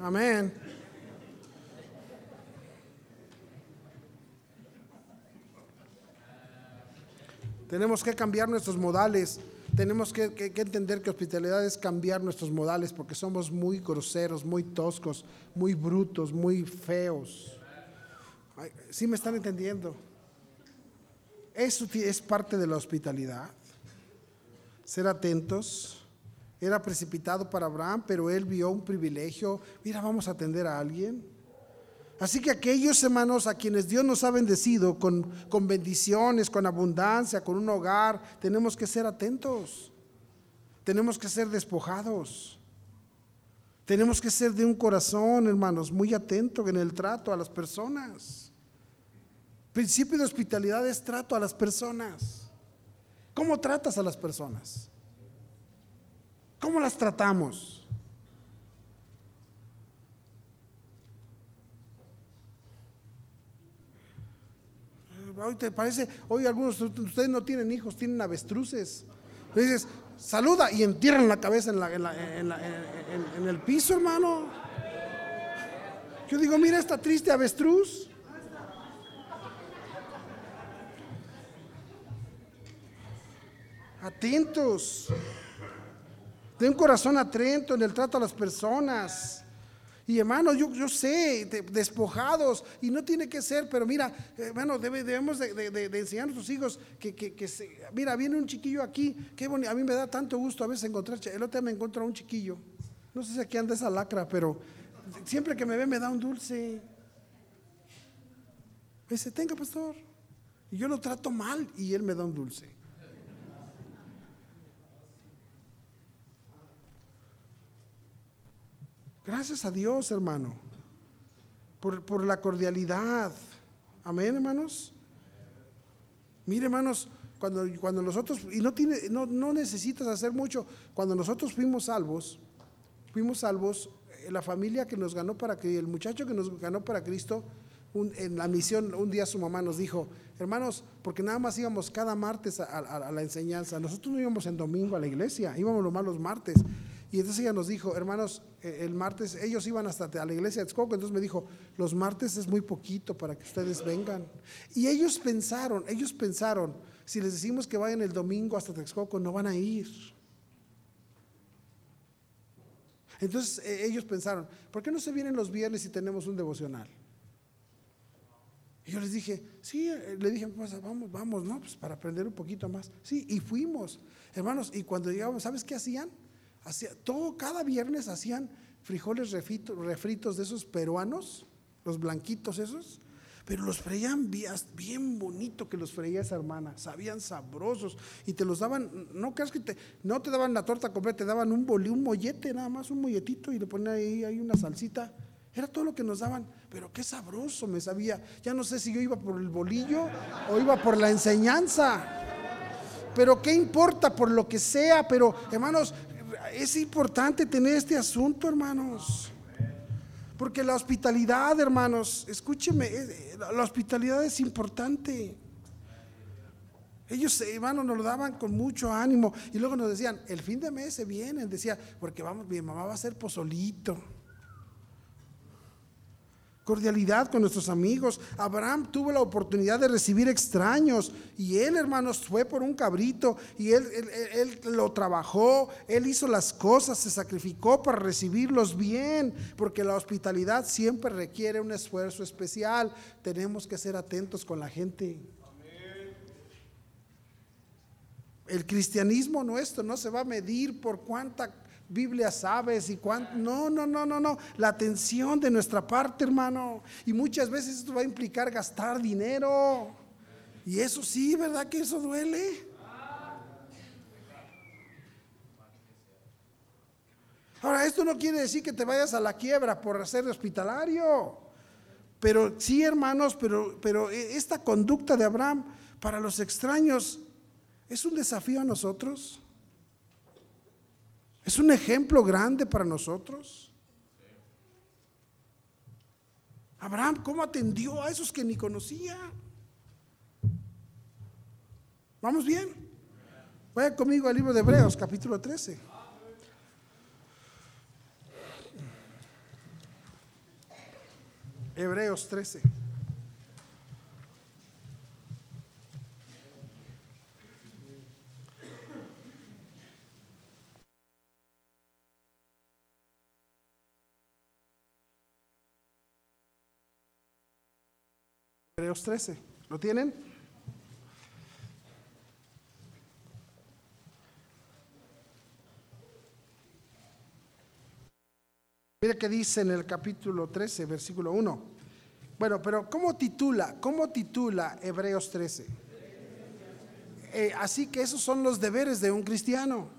Amén. Tenemos que cambiar nuestros modales. Tenemos que, entender que hospitalidad es cambiar nuestros modales porque somos muy groseros, muy toscos, muy brutos, muy feos. ¿Sí me están entendiendo? Eso es parte de la hospitalidad. Ser atentos. Era precipitado para Abraham, pero él vio un privilegio. Mira, vamos a atender a alguien. Así que aquellos hermanos a quienes Dios nos ha bendecido con, con, bendiciones, con abundancia, con un hogar, tenemos que ser atentos. Tenemos que ser despojados. Tenemos que ser de un corazón, hermanos, muy atento en el trato a las personas. Principio de hospitalidad es trato a las personas. ¿Cómo tratas a las personas? ¿Cómo las tratamos? Hoy te parece, hoy algunos de ustedes no tienen hijos, tienen avestruces. dices, saluda y entierran la cabeza en, el piso, hermano. Yo digo, mira esta triste avestruz. Atentos. De un corazón atento en el trato a las personas. Y hermanos, yo, yo sé, despojados, y no tiene que ser, pero mira, hermano, debemos de, enseñar a nuestros hijos que, que, se, mira, viene un chiquillo aquí, qué bonito, a mí me da tanto gusto a veces encontrar, el otro día me encuentro a un chiquillo, no sé si aquí anda esa lacra, pero siempre que me ve me da un dulce. Me dice, tenga pastor. Y yo lo trato mal y él me da un dulce. Gracias a Dios, hermano, por, la cordialidad. Amén, hermanos. Mire, hermanos, cuando, cuando nosotros, y no, tiene, no, no necesitas hacer mucho, cuando nosotros fuimos salvos, fuimos salvos, eh, la familia que nos ganó para que, el muchacho que nos ganó para Cristo, en la misión, un día su mamá nos dijo, hermanos, porque nada más íbamos cada martes a, la enseñanza, nosotros no íbamos en domingo a la iglesia, íbamos los martes. Y entonces ella nos dijo, hermanos, eh, el martes, ellos iban hasta a la iglesia de Texcoco, entonces me dijo, los martes es muy poquito para que ustedes vengan. Y ellos pensaron, ellos pensaron, si les decimos que vayan el domingo hasta Texcoco, no van a ir. Entonces eh, ellos pensaron, ¿por qué no se vienen los viernes si tenemos un devocional? Y yo les dije, sí, eh, le dije, pues vamos, vamos, ¿no? Pues para aprender un poquito más. Sí, y fuimos, hermanos, y cuando llegamos, ¿sabes qué hacían? Todo, cada viernes hacían frijoles refritos, de esos peruanos, los blanquitos esos, pero los freían bien, bien, bonito que los freía esa hermana, sabían sabrosos y te los daban, no creas que te, no te daban la torta completa, te daban un bolí, un mollete nada más, un molletito y le ponían ahí, ahí una salsita, era todo lo que nos daban, pero qué sabroso me sabía, ya no sé si yo iba por el bolillo o iba por la enseñanza, pero qué importa por lo que sea, pero hermanos, es importante tener este asunto, hermanos. Porque la hospitalidad, hermanos, escúcheme, la hospitalidad es importante. Ellos, hermanos, nos lo daban con mucho ánimo. Y luego nos decían, el fin de mes se vienen. Decía, porque vamos, mi mamá va a hacer pozolito. Cordialidad con nuestros amigos. Abraham tuvo la oportunidad de recibir extraños y él, hermanos, fue por un cabrito y él, él, lo trabajó, él hizo las cosas, se sacrificó para recibirlos bien, porque la hospitalidad siempre requiere un esfuerzo especial. Tenemos que ser atentos con la gente. El cristianismo nuestro no se va a medir por cuánta Biblia sabes y cuánto. No, no, no, no, no. La atención de nuestra parte, hermano. Y muchas veces esto va a implicar gastar dinero. Y eso sí, ¿verdad que eso duele? Ahora, esto no quiere decir que te vayas a la quiebra por ser hospitalario. Pero sí, hermanos, pero, pero esta conducta de Abraham para los extraños es un desafío a nosotros. Es un ejemplo grande para nosotros. Abraham, ¿cómo atendió a esos que ni conocía? ¿Vamos bien? Vaya conmigo al libro de Hebreos, capítulo 13. Hebreos 13. Hebreos 13. ¿Lo tienen? Mira que dice en el capítulo 13, versículo 1. Bueno, pero ¿cómo titula? ¿Cómo titula Hebreos 13? Eh, así que esos son los deberes de un cristiano.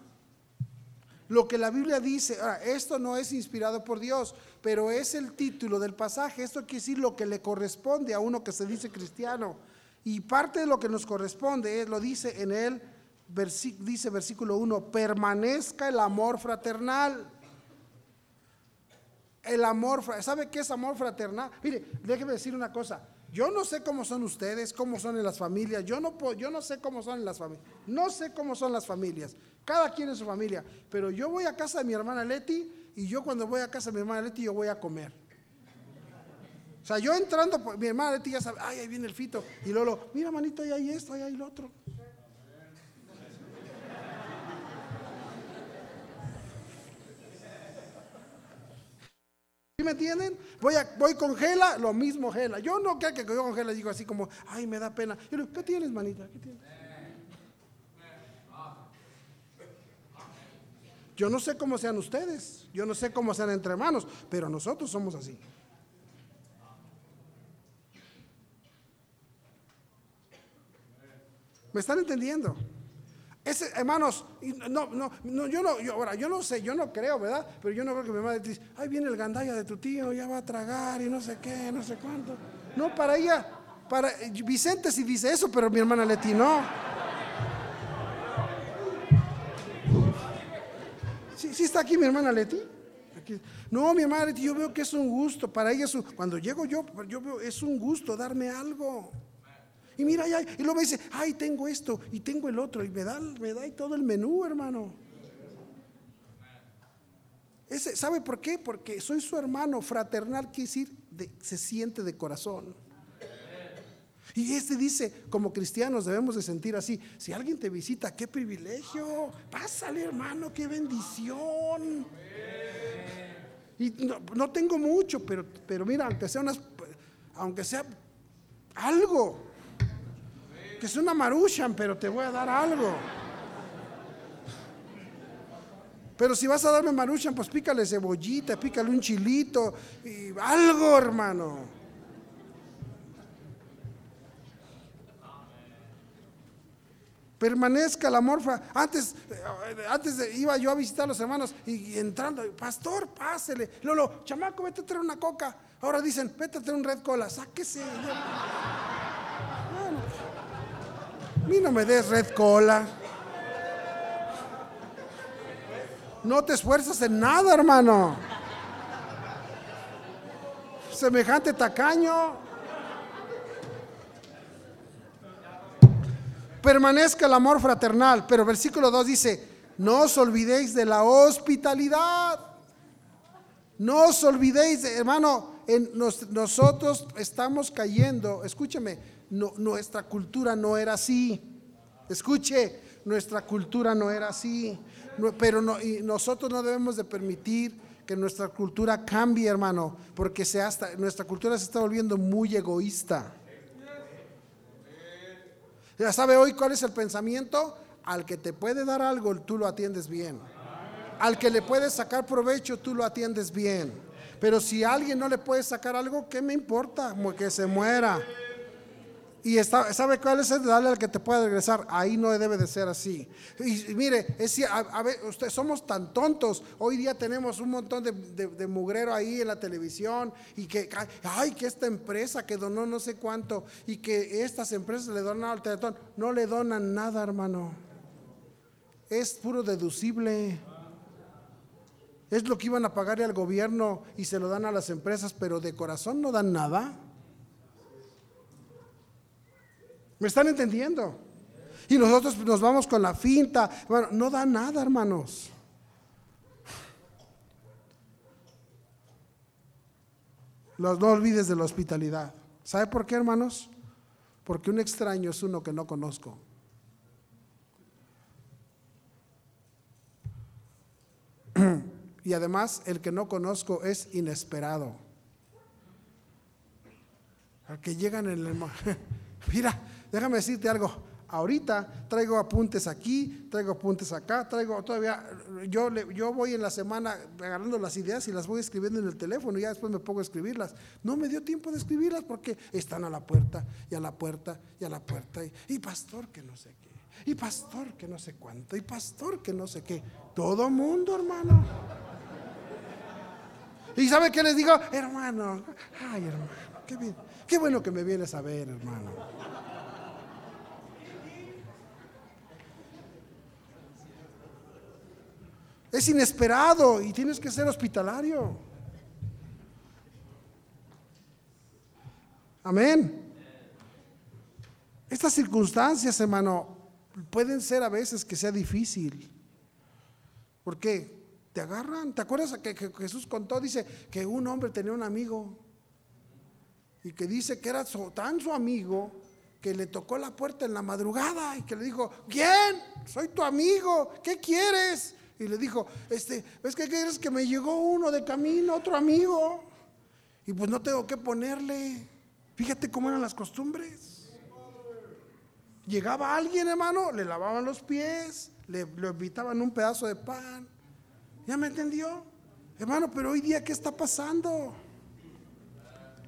Lo que la Biblia dice, esto no es inspirado por Dios, pero es el título del pasaje. Esto quiere decir lo que le corresponde a uno que se dice cristiano. Y parte de lo que nos corresponde, lo dice en el dice versículo 1, permanezca el amor fraternal. El amor, ¿sabe qué es amor fraternal? Mire, déjeme decir una cosa. Yo no sé cómo son ustedes, cómo son en las familias. Yo no, yo no sé cómo son en las familias. No sé cómo son las familias. Cada quien en su familia. Pero yo voy a casa de mi hermana Leti y yo cuando voy a casa de mi hermana Leti yo voy a comer. O sea, yo entrando, mi hermana Leti ya sabe, ay, ahí viene el fito. Y luego, mira manito, ahí hay esto, ahí hay lo otro. ¿Sí me entienden? Voy, voy con Gela, lo mismo Gela. Yo no creo que yo con Gela digo así como, ay, me da pena. Yo digo, ¿qué tienes, manita? ¿Qué tienes? Yo no sé cómo sean ustedes, yo no sé cómo sean entre hermanos, pero nosotros somos así. ¿Me están entendiendo? Ese, hermanos, no, no, no, yo no, yo, ahora, yo no sé, yo no creo, ¿verdad? Pero yo no creo que mi madre dice, ay, viene el gandaya de tu tío, ya va a tragar y no sé qué, no sé cuánto. No, para ella, para Vicente sí dice eso, pero mi hermana Leti no. Sí, está aquí mi hermana Leti. No, mi hermana Leti, yo veo que es un gusto, para ella cuando llego yo, yo veo, es un gusto darme algo. Y mira, y luego me dice, ay, tengo esto y tengo el otro. Y me da, me da todo el menú, hermano. Ese, ¿Sabe por qué? Porque soy su hermano fraternal, quiere decir, se siente de corazón. Y este dice, como cristianos debemos de sentir así, si alguien te visita, qué privilegio, pásale hermano, qué bendición. Y no, tengo mucho, pero, pero mira, aunque sea, unas, aunque sea algo, que es una maruchan, pero te voy a dar algo. Pero si vas a darme maruchan, pues pícale cebollita, pícale un chilito y algo, hermano. Permanezca la morfa. Antes, antes iba yo a visitar a los hermanos y, entrando, pastor, pásele. Lolo, chamaco, vete a traer una coca. Ahora dicen, vete a traer un red cola, sáquese. A mí no me des red cola. No te esfuerzas en nada, hermano. Semejante tacaño. Permanezca el amor fraternal. Pero versículo 2 dice, no os olvidéis de la hospitalidad. No os olvidéis, hermano, nosotros estamos cayendo, escúcheme, nuestra cultura no era así. Escuche, nuestra cultura no era así. pero no, y nosotros no debemos de permitir que nuestra cultura cambie, hermano, porque se hasta, nuestra cultura se está volviendo muy egoísta. Ya sabe hoy cuál es el pensamiento. Al que te puede dar algo, tú lo atiendes bien. Al que le puedes sacar provecho, tú lo atiendes bien. Pero si a alguien no le puede sacar algo, ¿qué me importa? Que se muera. Y está, ¿sabe cuál es el darle al que te pueda regresar? Ahí no debe de ser así. Y, mire, es, a, ver, usted, somos tan tontos. Hoy día tenemos un montón de, de, mugrero ahí en la televisión y que, ay, que esta empresa que donó no sé cuánto y que estas empresas le donan al teletón. No le donan nada, hermano. Es puro deducible. Es lo que iban a pagarle al gobierno y se lo dan a las empresas, pero de corazón no dan nada. ¿Me están entendiendo? Y nosotros nos vamos con la finta. Bueno, no da nada, hermanos. no olvides de la hospitalidad. ¿Sabe por qué, hermanos? Porque un extraño es uno que no conozco. Y además, el que no conozco es inesperado. Al que llegan en el... Mira, Déjame decirte algo. Ahorita traigo apuntes aquí, traigo apuntes acá, traigo todavía, yo, yo voy en la semana agarrando las ideas y las voy escribiendo en el teléfono y ya después me pongo a escribirlas. No me dio tiempo de escribirlas porque están a la puerta y a la puerta y a la puerta. Y, y pastor que no sé qué, y pastor que no sé cuánto, y pastor que no sé qué. Todo mundo, hermano. ¿Y sabe qué les digo? Hermano, ay hermano, qué bien, qué bueno que me vienes a ver, hermano. Es inesperado y tienes que ser hospitalario. Amén. Estas circunstancias, hermano, pueden ser a veces que sea difícil. ¿Por qué? Te agarran. ¿Te acuerdas que, Jesús contó? Dice que un hombre tenía un amigo y que dice que era tan su amigo que le tocó la puerta en la madrugada y que le dijo, ¿quién? Soy tu amigo, ¿qué quieres? Y le dijo, este, ¿ves que quieres que me llegó uno de camino, otro amigo? Y pues no tengo que ponerle. Fíjate cómo eran las costumbres. Llegaba alguien, hermano, le lavaban los pies, le, le invitaban un pedazo de pan. ¿Ya me entendió? Hermano, pero hoy día, ¿qué está pasando?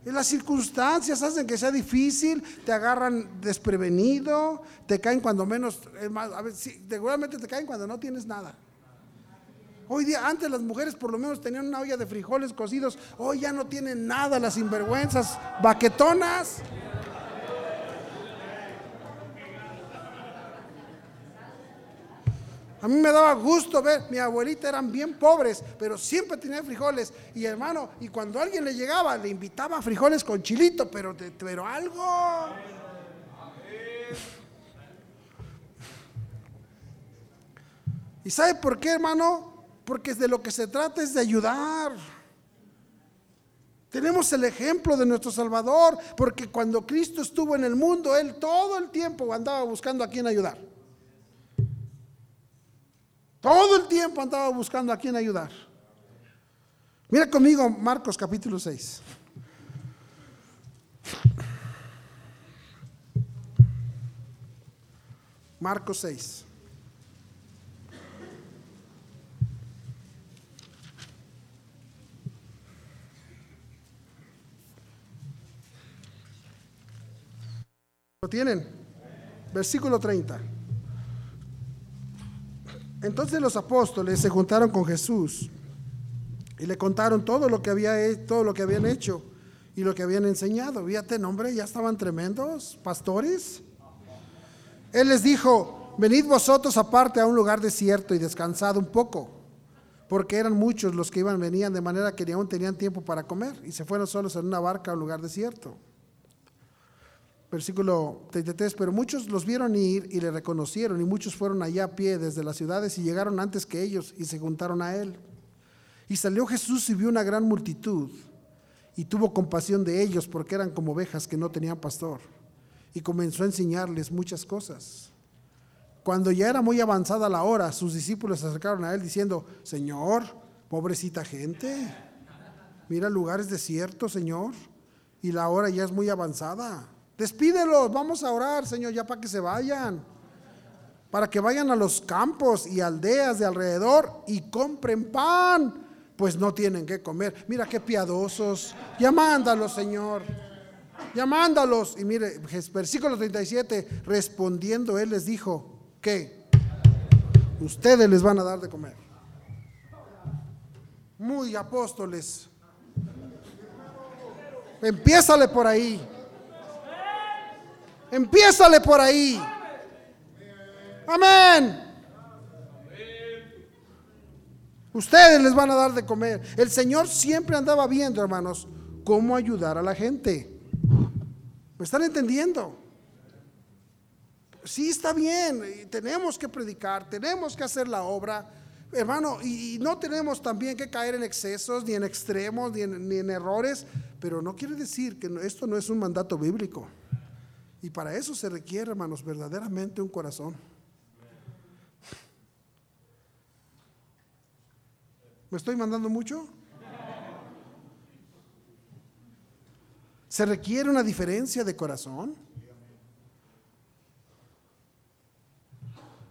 En las circunstancias hacen que sea difícil, te agarran desprevenido, te caen cuando menos, a ver, seguramente te caen cuando no tienes nada. Hoy día, antes las mujeres por lo menos tenían una olla de frijoles cocidos. Hoy ya no tienen nada las sinvergüenzas, baquetonas. A mí me daba gusto ver, mi abuelita eran bien pobres, pero siempre tenía frijoles. Y hermano, y cuando alguien le llegaba, le invitaba frijoles con chilito, pero, pero algo. ¿Y sabe por qué, hermano? Porque de lo que se trata es de ayudar. Tenemos el ejemplo de nuestro Salvador, porque cuando Cristo estuvo en el mundo, Él todo el tiempo andaba buscando a quien ayudar. Todo el tiempo andaba buscando a quien ayudar. Mira conmigo Marcos capítulo 6. Marcos 6. Tienen? Versículo 30. Entonces los apóstoles se juntaron con Jesús y le contaron todo lo que había todo lo que habían hecho y lo que habían enseñado. Fíjate, nombre, ya estaban tremendos pastores. Él les dijo, venid vosotros aparte a un lugar desierto y descansad un poco, porque eran muchos los que iban, venían de manera que ni aún tenían tiempo para comer y se fueron solos en una barca a un lugar desierto versículo 33, pero muchos los vieron ir y le reconocieron y muchos fueron allá a pie desde las ciudades y llegaron antes que ellos y se juntaron a él. Y salió Jesús y vio una gran multitud y tuvo compasión de ellos porque eran como ovejas que no tenían pastor y comenzó a enseñarles muchas cosas. Cuando ya era muy avanzada la hora, sus discípulos se acercaron a él diciendo, Señor, pobrecita gente, mira lugares desiertos, Señor, y la hora ya es muy avanzada. Despídelos, vamos a orar, Señor, ya para que se vayan, para que vayan a los campos y aldeas de alrededor y compren pan, pues no tienen que comer. Mira qué piadosos, ya mándalos, Señor. Ya mándalos. Y mire, versículo 37, respondiendo él les dijo, ¿qué? Ustedes les van a dar de comer. Muy apóstoles. Empiézale por ahí. Empiézale por ahí. Amén. Ustedes les van a dar de comer. El Señor siempre andaba viendo, hermanos, cómo ayudar a la gente. ¿Me están entendiendo? Sí, está bien, tenemos que predicar, tenemos que hacer la obra, hermano, y, no tenemos también que caer en excesos, ni en extremos, ni en, ni en errores, pero no quiere decir que esto no es un mandato bíblico. Y para eso se requiere, hermanos, verdaderamente un corazón. ¿Me estoy mandando mucho? ¿Se requiere una diferencia de corazón?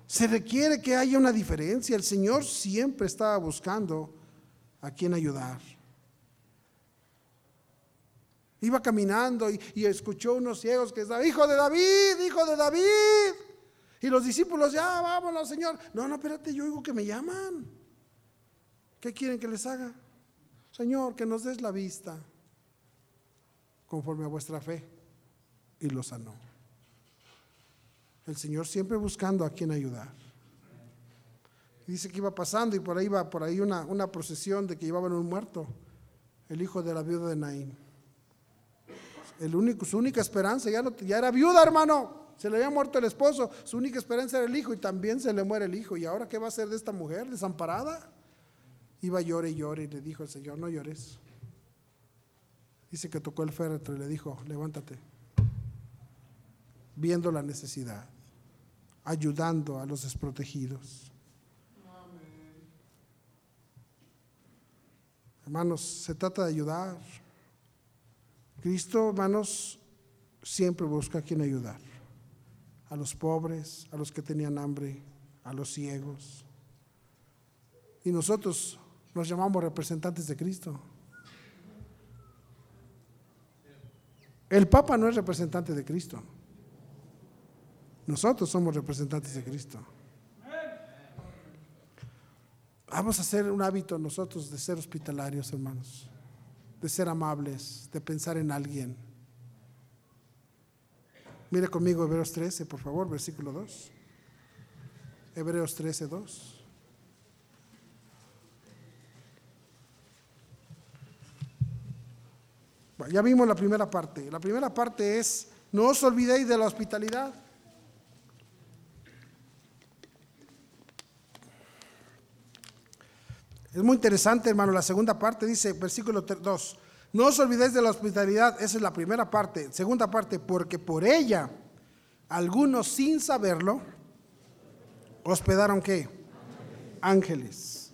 Se requiere que haya una diferencia. El Señor siempre estaba buscando a quien ayudar. Iba caminando y, escuchó unos ciegos que estaban, hijo de David, hijo de David. Y los discípulos, ya vámonos, Señor. No, no, espérate, yo oigo que me llaman. ¿Qué quieren que les haga? Señor, que nos des la vista conforme a vuestra fe. Y lo sanó. El Señor siempre buscando a quien ayudar. dice que iba pasando y por ahí iba por ahí una, una procesión de que llevaban un muerto, el hijo de la viuda de Naín. El único, su única esperanza, ya, ya era viuda, hermano. Se le había muerto el esposo, su única esperanza era el hijo y también se le muere el hijo. ¿Y ahora qué va a hacer de esta mujer desamparada? Iba a llorar y llorar y le dijo el Señor, no llores. Dice que tocó el féretro y le dijo, levántate, viendo la necesidad, ayudando a los desprotegidos. Hermanos, se trata de ayudar. Cristo, hermanos, siempre busca a quien ayudar. A los pobres, a los que tenían hambre, a los ciegos. Y nosotros nos llamamos representantes de Cristo. El Papa no es representante de Cristo. Nosotros somos representantes de Cristo. Vamos a hacer un hábito nosotros de ser hospitalarios, hermanos, de ser amables, de pensar en alguien. Mire conmigo Hebreos 13, por favor, versículo 2. Hebreos 13, 2. Ya vimos la primera parte. La primera parte es, no os olvidéis de la hospitalidad. Es muy interesante, hermano. La segunda parte dice, versículo 2, no os olvidéis de la hospitalidad. Esa es la primera parte. Segunda parte, porque por ella algunos sin saberlo hospedaron qué? Ángeles.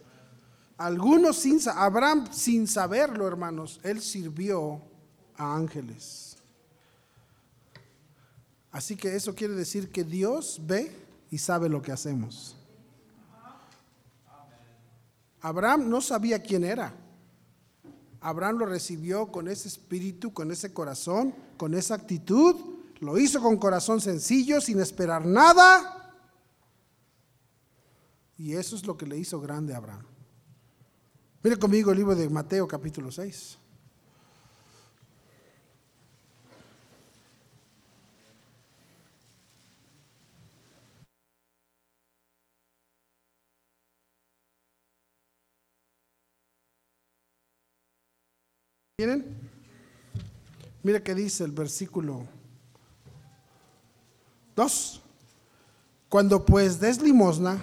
Algunos sin Abraham sin saberlo, hermanos, él sirvió a ángeles. Así que eso quiere decir que Dios ve y sabe lo que hacemos. Abraham no sabía quién era. Abraham lo recibió con ese espíritu, con ese corazón, con esa actitud. Lo hizo con corazón sencillo, sin esperar nada. Y eso es lo que le hizo grande a Abraham. Mire conmigo el libro de Mateo capítulo 6. ¿Tienen? Mira qué dice el versículo 2. Cuando pues des limosna,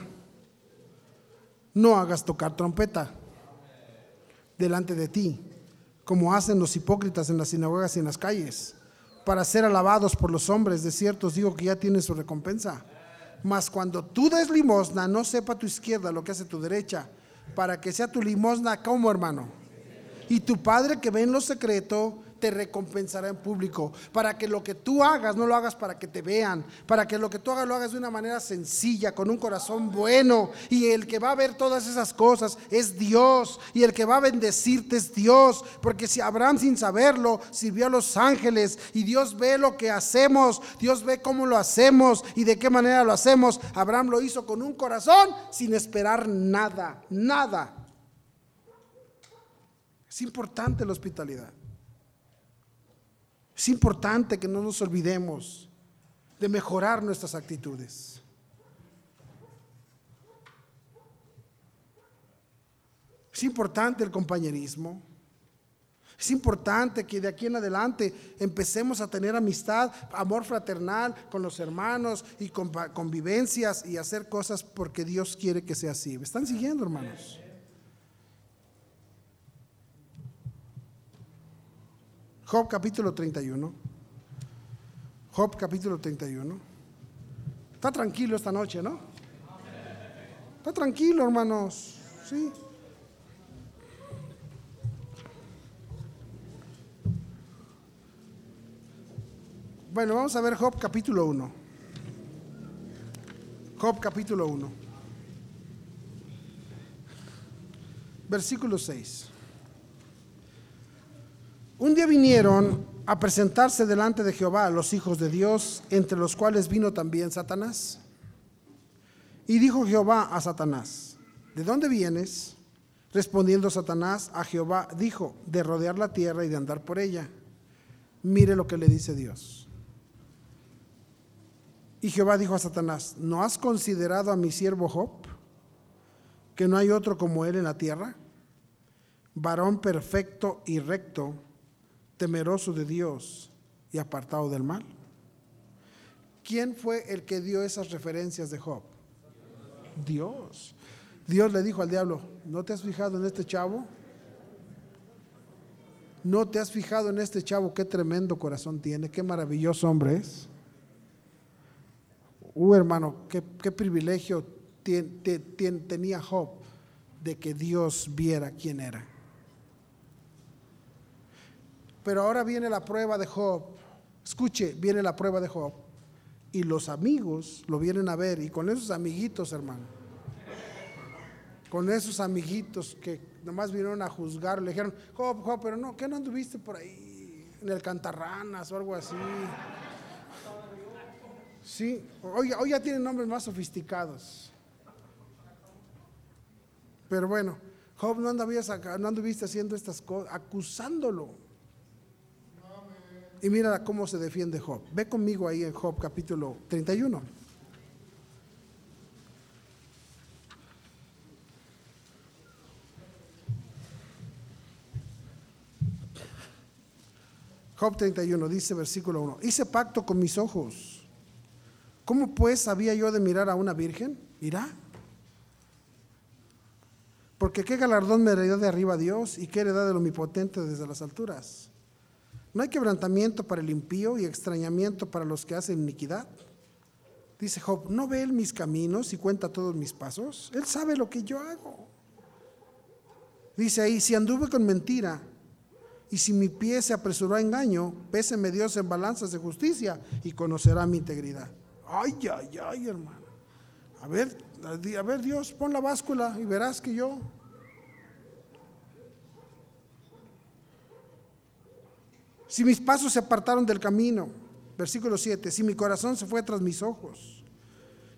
no hagas tocar trompeta delante de ti, como hacen los hipócritas en las sinagogas y en las calles, para ser alabados por los hombres. De cierto os digo que ya tiene su recompensa. Mas cuando tú des limosna, no sepa tu izquierda lo que hace tu derecha, para que sea tu limosna como hermano. Y tu Padre que ve en lo secreto, te recompensará en público. Para que lo que tú hagas no lo hagas para que te vean. Para que lo que tú hagas lo hagas de una manera sencilla, con un corazón bueno. Y el que va a ver todas esas cosas es Dios. Y el que va a bendecirte es Dios. Porque si Abraham sin saberlo sirvió a los ángeles y Dios ve lo que hacemos, Dios ve cómo lo hacemos y de qué manera lo hacemos. Abraham lo hizo con un corazón sin esperar nada, nada. Es importante la hospitalidad. Es importante que no nos olvidemos de mejorar nuestras actitudes. Es importante el compañerismo. Es importante que de aquí en adelante empecemos a tener amistad, amor fraternal con los hermanos y convivencias y hacer cosas porque Dios quiere que sea así. ¿Me están siguiendo, hermanos? Job capítulo 31. Job capítulo 31. Está tranquilo esta noche, ¿no? Está tranquilo, hermanos. Sí. Bueno, vamos a ver Job capítulo 1. Job capítulo 1. Versículo 6. Un día vinieron a presentarse delante de Jehová los hijos de Dios, entre los cuales vino también Satanás. Y dijo Jehová a Satanás, ¿de dónde vienes? Respondiendo Satanás a Jehová, dijo, de rodear la tierra y de andar por ella. Mire lo que le dice Dios. Y Jehová dijo a Satanás, ¿no has considerado a mi siervo Job, que no hay otro como él en la tierra? Varón perfecto y recto temeroso de Dios y apartado del mal. ¿Quién fue el que dio esas referencias de Job? Dios. Dios le dijo al diablo, ¿no te has fijado en este chavo? ¿No te has fijado en este chavo qué tremendo corazón tiene? Qué maravilloso hombre es. Uh, hermano, qué, privilegio tenía Job de que Dios viera quién era. Pero ahora viene la prueba de Job. Escuche, viene la prueba de Job. Y los amigos lo vienen a ver. Y con esos amiguitos, hermano. Con esos amiguitos que nomás vinieron a juzgar. Le dijeron, Job, Job, pero no, ¿qué no anduviste por ahí? En el Cantarranas o algo así. Sí, hoy, hoy ya tienen nombres más sofisticados. Pero bueno, Job no, no anduviste haciendo estas cosas, acusándolo. Y mira cómo se defiende Job. Ve conmigo ahí en Job capítulo 31. Job 31 dice versículo 1, hice pacto con mis ojos. ¿Cómo pues había yo de mirar a una virgen? Mira. Porque qué galardón me heredó de arriba Dios y qué heredad del omnipotente desde las alturas. No hay quebrantamiento para el impío y extrañamiento para los que hacen iniquidad. Dice Job, ¿no ve él mis caminos y cuenta todos mis pasos? Él sabe lo que yo hago. Dice ahí, si anduve con mentira y si mi pie se apresuró a engaño, péseme Dios en balanzas de justicia y conocerá mi integridad. Ay, ay, ay, hermano. A ver, a ver Dios, pon la báscula y verás que yo Si mis pasos se apartaron del camino, versículo 7, si mi corazón se fue tras mis ojos,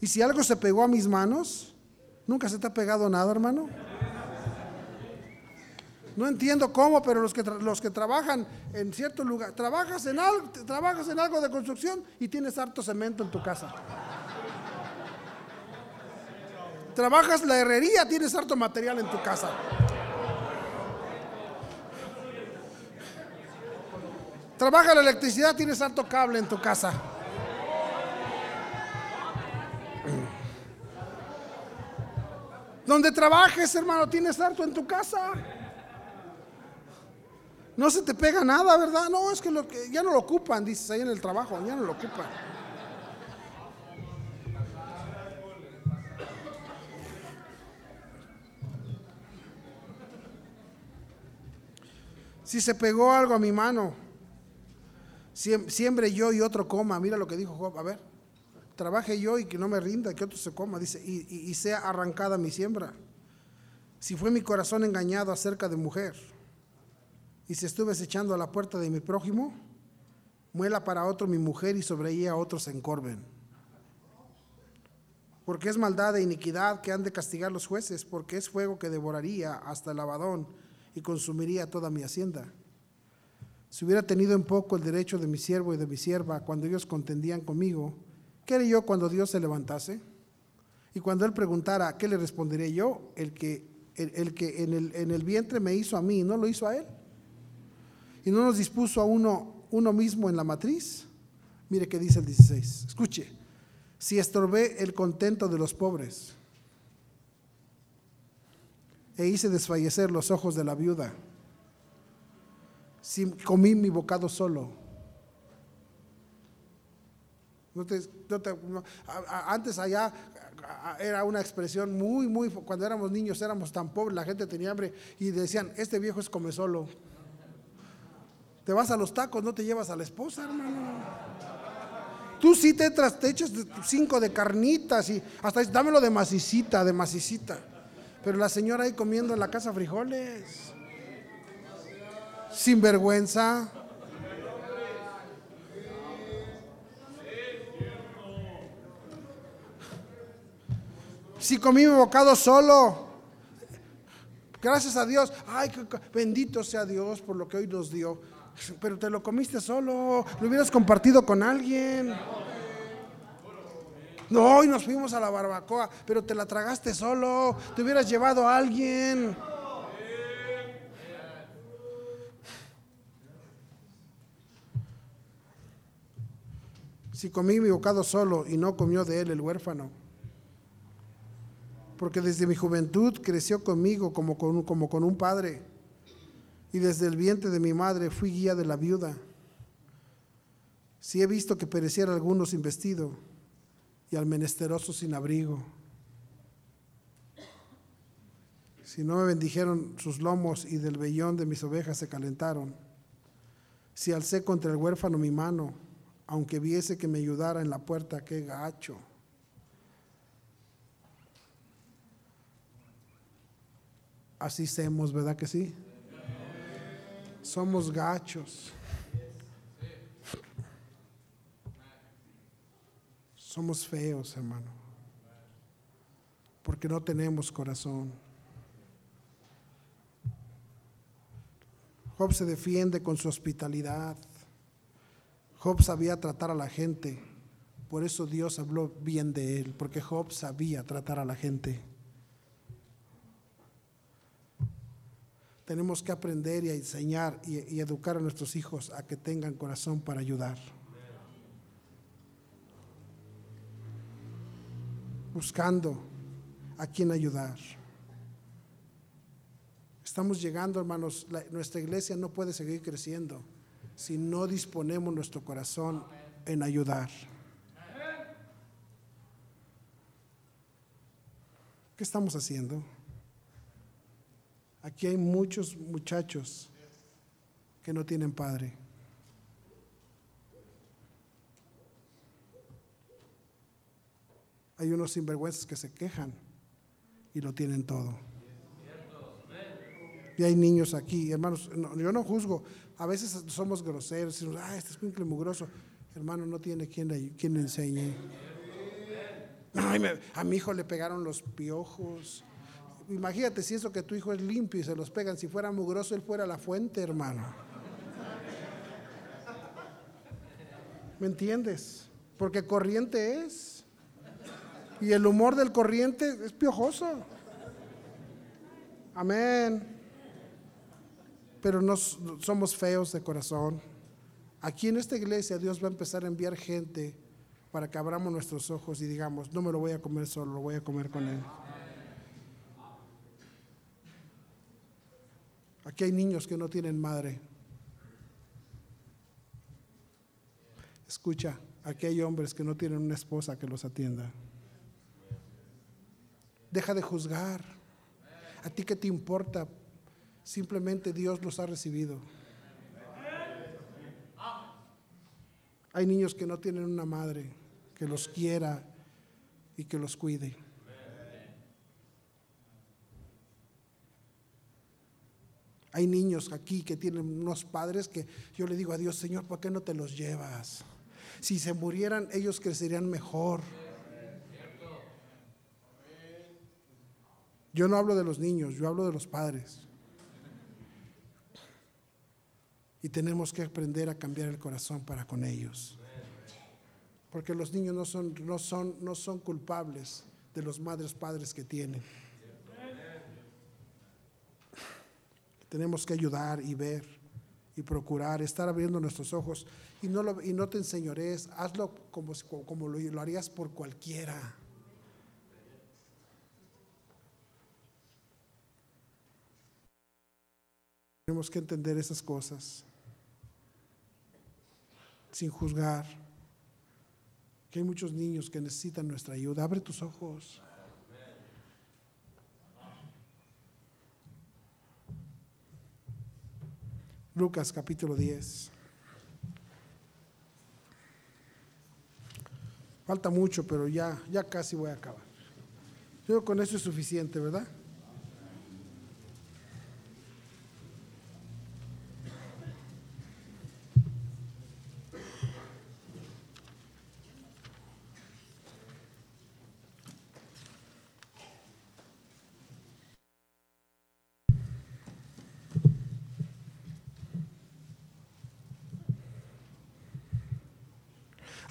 y si algo se pegó a mis manos, ¿nunca se te ha pegado nada, hermano? No entiendo cómo, pero los que, los que trabajan en cierto lugar, trabajas en, algo, trabajas en algo de construcción y tienes harto cemento en tu casa. Trabajas la herrería, tienes harto material en tu casa. Trabaja la electricidad, tienes harto cable en tu casa. Donde trabajes, hermano, tienes harto en tu casa. No se te pega nada, ¿verdad? No, es que, lo que ya no lo ocupan, dices ahí en el trabajo, ya no lo ocupan. Si se pegó algo a mi mano, siembre yo y otro coma. Mira lo que dijo Job. A ver, trabaje yo y que no me rinda, que otro se coma. Dice, y, sea arrancada mi siembra. Si fue mi corazón engañado acerca de mujer, y si estuve echando a la puerta de mi prójimo, muela para otro mi mujer y sobre ella otros se encorven. Porque es maldad e iniquidad que han de castigar los jueces, porque es fuego que devoraría hasta el abadón y consumiría toda mi hacienda. Si hubiera tenido en poco el derecho de mi siervo y de mi sierva cuando ellos contendían conmigo, ¿qué haré yo cuando Dios se levantase? Y cuando él preguntara, ¿qué le responderé yo? El que, el, que en, el, en el vientre me hizo a mí, ¿no lo hizo a él? y no nos dispuso a uno, uno mismo en la matriz. Mire qué dice el 16. Escuche, si estorbé el contento de los pobres e hice desfallecer los ojos de la viuda, si comí mi bocado solo. antes allá era una expresión muy, muy, cuando éramos niños éramos tan pobres, la gente tenía hambre y decían, este viejo es come solo. Te vas a los tacos, no te llevas a la esposa, hermano. Tú sí te, tras, echas cinco de carnitas y hasta dámelo de macicita, de macicita. Pero la señora ahí comiendo en la casa frijoles. Sin vergüenza. Si comí mi bocado solo. Gracias a Dios. Ay, bendito sea Dios por lo que hoy nos dio. Pero te lo comiste solo, lo hubieras compartido con alguien. No, hoy nos fuimos a la barbacoa, pero te la tragaste solo, te hubieras llevado a alguien. Si comí mi bocado solo y no comió de él el huérfano, porque desde mi juventud creció conmigo como con, un padre y desde el vientre de mi madre fui guía de la viuda. Si he visto que pereciera alguno sin vestido y al menesteroso sin abrigo. Si no me bendijeron sus lomos y del vellón de mis ovejas se calentaron. Si alcé contra el huérfano mi mano, aunque viese que me ayudara en la puerta, qué gacho. Así semos, ¿verdad que sí? Somos gachos. Somos feos, hermano. Porque no tenemos corazón. Job se defiende con su hospitalidad. Job sabía tratar a la gente. Por eso Dios habló bien de él, porque Job sabía tratar a la gente. tenemos que aprender y enseñar y, educar a nuestros hijos a que tengan corazón para ayudar. Buscando a quien ayudar. Estamos llegando, hermanos, nuestra iglesia no puede seguir creciendo si no disponemos nuestro corazón en ayudar. ¿Qué estamos haciendo? Aquí hay muchos muchachos que no tienen padre. Hay unos sinvergüenzas que se quejan y lo tienen todo. Y hay niños aquí, hermanos, yo no juzgo, a veces somos groseros, decimos, ah, este es un mugroso. Hermano, no tiene quien le, quien le enseñe. a mi hijo le pegaron los piojos imagínate si eso que tu hijo es limpio y se los pegan, si fuera mugroso, él fuera la fuente, hermano. ¿Me entiendes? Porque corriente es. Y el humor del corriente es piojoso. Amén pero no somos feos de corazón. Aquí en esta iglesia Dios va a empezar a enviar gente para que abramos nuestros ojos y digamos, no me lo voy a comer solo, lo voy a comer con Él. Aquí hay niños que no tienen madre. Escucha, aquí hay hombres que no tienen una esposa que los atienda. Deja de juzgar. ¿A ti qué te importa Simplemente Dios los ha recibido. Hay niños que no tienen una madre que los quiera y que los cuide. Hay niños aquí que tienen unos padres que yo le digo a Dios, Señor, ¿por qué no te los llevas? Si se murieran, ellos crecerían mejor. Yo no hablo de los niños, yo hablo de los padres. Y tenemos que aprender a cambiar el corazón para con ellos. Porque los niños no son, no son, no son culpables de los madres padres que tienen. Tenemos que ayudar y ver y procurar, estar abriendo nuestros ojos y no, lo, y no te enseñores, hazlo como, como lo, lo harías por cualquiera. Tenemos que entender esas cosas sin juzgar. Que hay muchos niños que necesitan nuestra ayuda. Abre tus ojos. Lucas capítulo 10. Falta mucho, pero ya, ya casi voy a acabar. Yo con eso es suficiente, ¿verdad?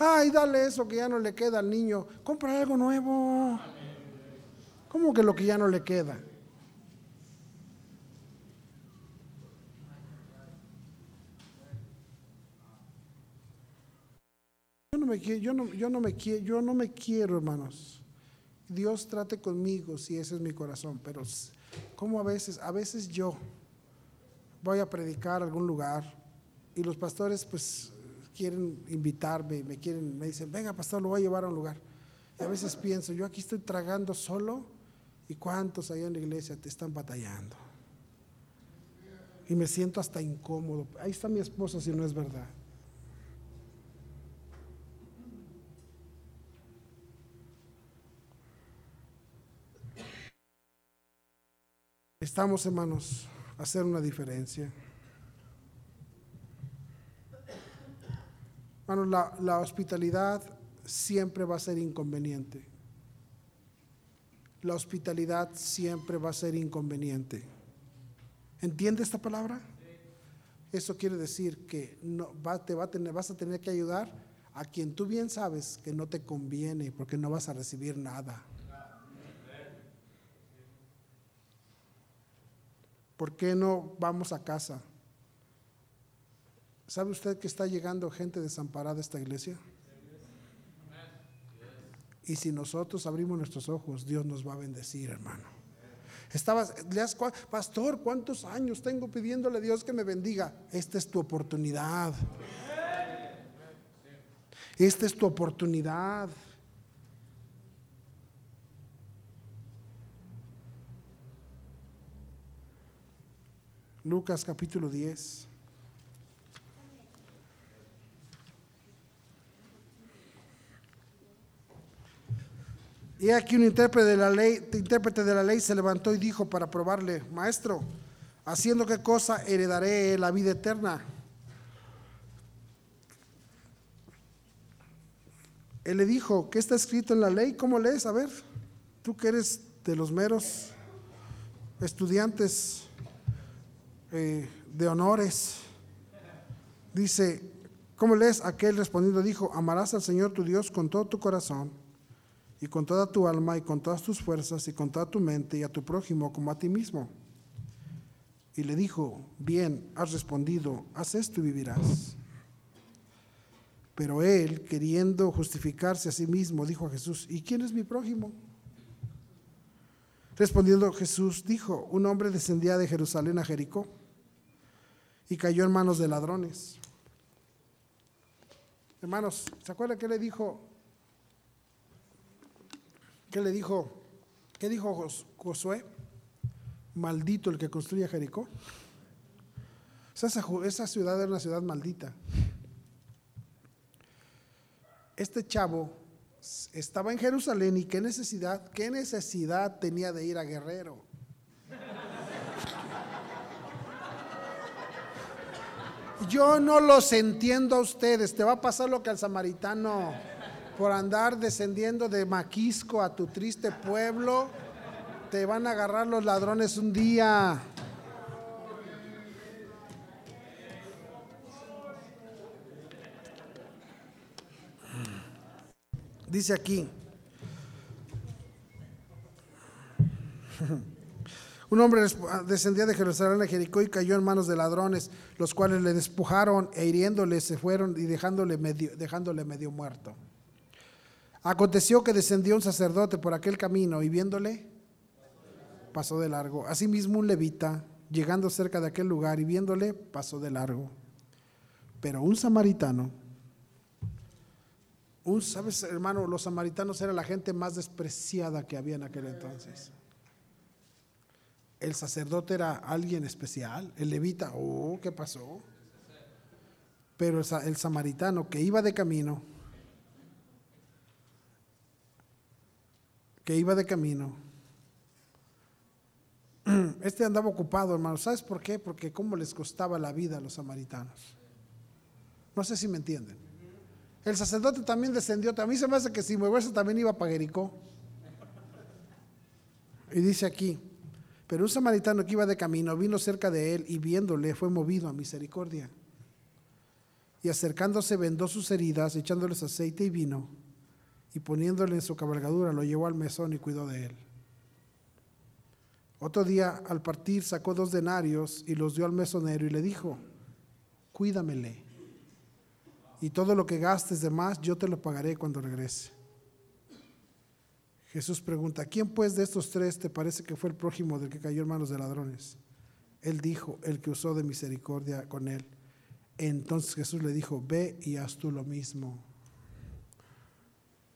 Ay, dale eso que ya no le queda al niño. Compra algo nuevo. ¿Cómo que lo que ya no le queda? Yo no me quiero, yo no, yo no me quiero, yo no me quiero, hermanos. Dios trate conmigo si ese es mi corazón, pero como a veces, a veces yo voy a predicar a algún lugar y los pastores pues quieren invitarme, me quieren, me dicen, venga pastor, lo voy a llevar a un lugar. Y a veces pienso, yo aquí estoy tragando solo y cuántos allá en la iglesia te están batallando. Y me siento hasta incómodo. Ahí está mi esposa si no es verdad. Estamos, hermanos, a hacer una diferencia. Bueno, la, hospitalidad siempre va a ser inconveniente. La hospitalidad siempre va a ser inconveniente. ¿Entiende esta palabra? Eso quiere decir que te vas a tener que ayudar a quien tú bien sabes que no te conviene porque no vas a recibir nada. ¿Por qué no vamos a casa? ¿Sabe usted que está llegando gente desamparada a esta iglesia? Y si nosotros abrimos nuestros ojos, Dios nos va a bendecir, hermano. Estabas, pastor, ¿cuántos años tengo pidiéndole a Dios que me bendiga? Esta es tu oportunidad. Esta es tu oportunidad. Lucas capítulo 10. Y aquí un intérprete de la ley, intérprete de la ley se levantó y dijo para probarle, maestro, haciendo qué cosa heredaré la vida eterna. Él le dijo, ¿qué está escrito en la ley? ¿Cómo lees? A ver, tú que eres de los meros estudiantes eh, de honores. Dice, ¿cómo lees? Aquel respondiendo dijo, amarás al Señor tu Dios con todo tu corazón y con toda tu alma y con todas tus fuerzas y con toda tu mente y a tu prójimo como a ti mismo. Y le dijo, bien, has respondido, haz esto y vivirás. Pero él, queriendo justificarse a sí mismo, dijo a Jesús, ¿y quién es mi prójimo? Respondiendo Jesús, dijo, un hombre descendía de Jerusalén a Jericó y cayó en manos de ladrones Hermanos, ¿se acuerdan qué le dijo? ¿Qué le dijo? ¿Qué dijo Josué? Maldito el que construye Jericó. Esa, ciudad era una ciudad maldita. Este chavo estaba en Jerusalén y qué necesidad, qué necesidad tenía de ir a Guerrero. Yo no los entiendo a ustedes. Te va a pasar lo que al samaritano por andar descendiendo de Maquisco a tu triste pueblo. Te van a agarrar los ladrones un día. Dice aquí. Un hombre descendía de Jerusalén a Jericó y cayó en manos de ladrones, los cuales le despojaron e hiriéndole se fueron y dejándole medio, dejándole medio muerto. Aconteció que descendió un sacerdote por aquel camino y viéndole, pasó de largo. Asimismo un levita, llegando cerca de aquel lugar y viéndole, pasó de largo. Pero un samaritano, un, ¿sabes hermano? Los samaritanos eran la gente más despreciada que había en aquel entonces el sacerdote era alguien especial, el levita, oh, ¿qué pasó? Pero el, samaritano que iba de camino, que iba de camino, este andaba ocupado, hermano. ¿Sabes por qué? Porque cómo les costaba la vida a los samaritanos. No sé si me entienden. El sacerdote también descendió. A mí se me hace que si moverse también iba para Jericó. Y dice aquí, pero un samaritano que iba de camino vino cerca de él y viéndole fue movido a misericordia. Y acercándose vendó sus heridas, echándoles aceite y vino, y poniéndole en su cabalgadura lo llevó al mesón y cuidó de él. Otro día al partir sacó dos denarios y los dio al mesonero y le dijo, cuídamele, y todo lo que gastes de más yo te lo pagaré cuando regrese. Jesús pregunta, ¿quién pues de estos tres te parece que fue el prójimo del que cayó en manos de ladrones? Él dijo, el que usó de misericordia con él. Entonces Jesús le dijo, ve y haz tú lo mismo.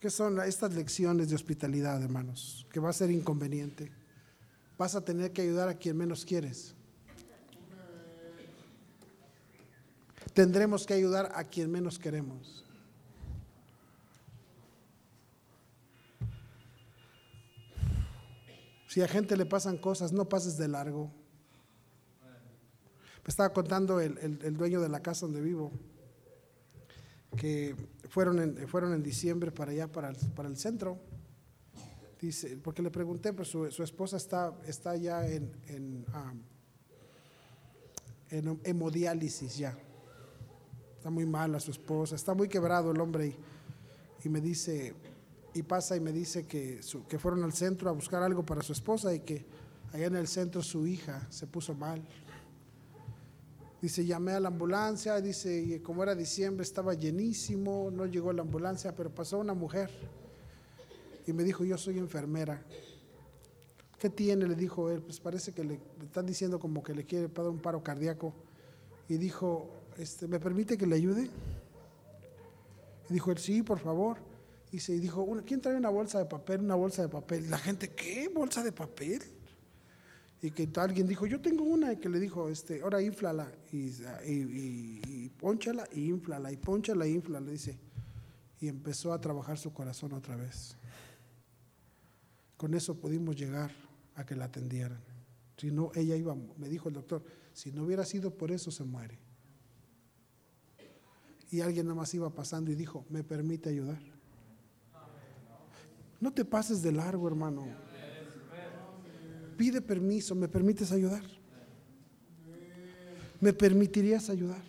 ¿Qué son estas lecciones de hospitalidad, hermanos? Que va a ser inconveniente. Vas a tener que ayudar a quien menos quieres. Tendremos que ayudar a quien menos queremos. Si a gente le pasan cosas, no pases de largo. Me estaba contando el, dueño de la casa donde vivo, que fueron en, fueron en diciembre para allá, para el, para el centro. Dice, porque le pregunté, pues su, esposa está, está ya en, en, en hemodiálisis ya. Está muy mala su esposa, está muy quebrado el hombre y, y me dice, y pasa y me dice que, que fueron al centro a buscar algo para su esposa y que allá en el centro su hija se puso mal. Dice, llamé a la ambulancia, dice, y como era diciembre estaba llenísimo, no llegó la ambulancia, pero pasó una mujer y me dijo, yo soy enfermera. ¿Qué tiene? Le dijo él, pues parece que le, están diciendo como que le quiere dar un paro cardíaco. Y dijo, este, ¿me permite que le ayude? Y dijo él, sí, por favor. Y se dijo, ¿quién trae una bolsa de papel? Una bolsa de papel. La gente, ¿qué? ¿Bolsa de papel? Y que alguien dijo, yo tengo una, y que le dijo, este, ahora inflala, y, y, y, ponchala, y inflala, y ponchala, y inflala, dice. Y empezó a trabajar su corazón otra vez. Con eso pudimos llegar a que la atendieran. Si no, ella iba, me dijo el doctor, si no hubiera sido por eso, se muere. Y alguien nada más iba pasando y dijo, ¿me permite ayudar? No te pases de largo, hermano. Pide permiso, ¿me permites ayudar? ¿Me permitirías ayudar?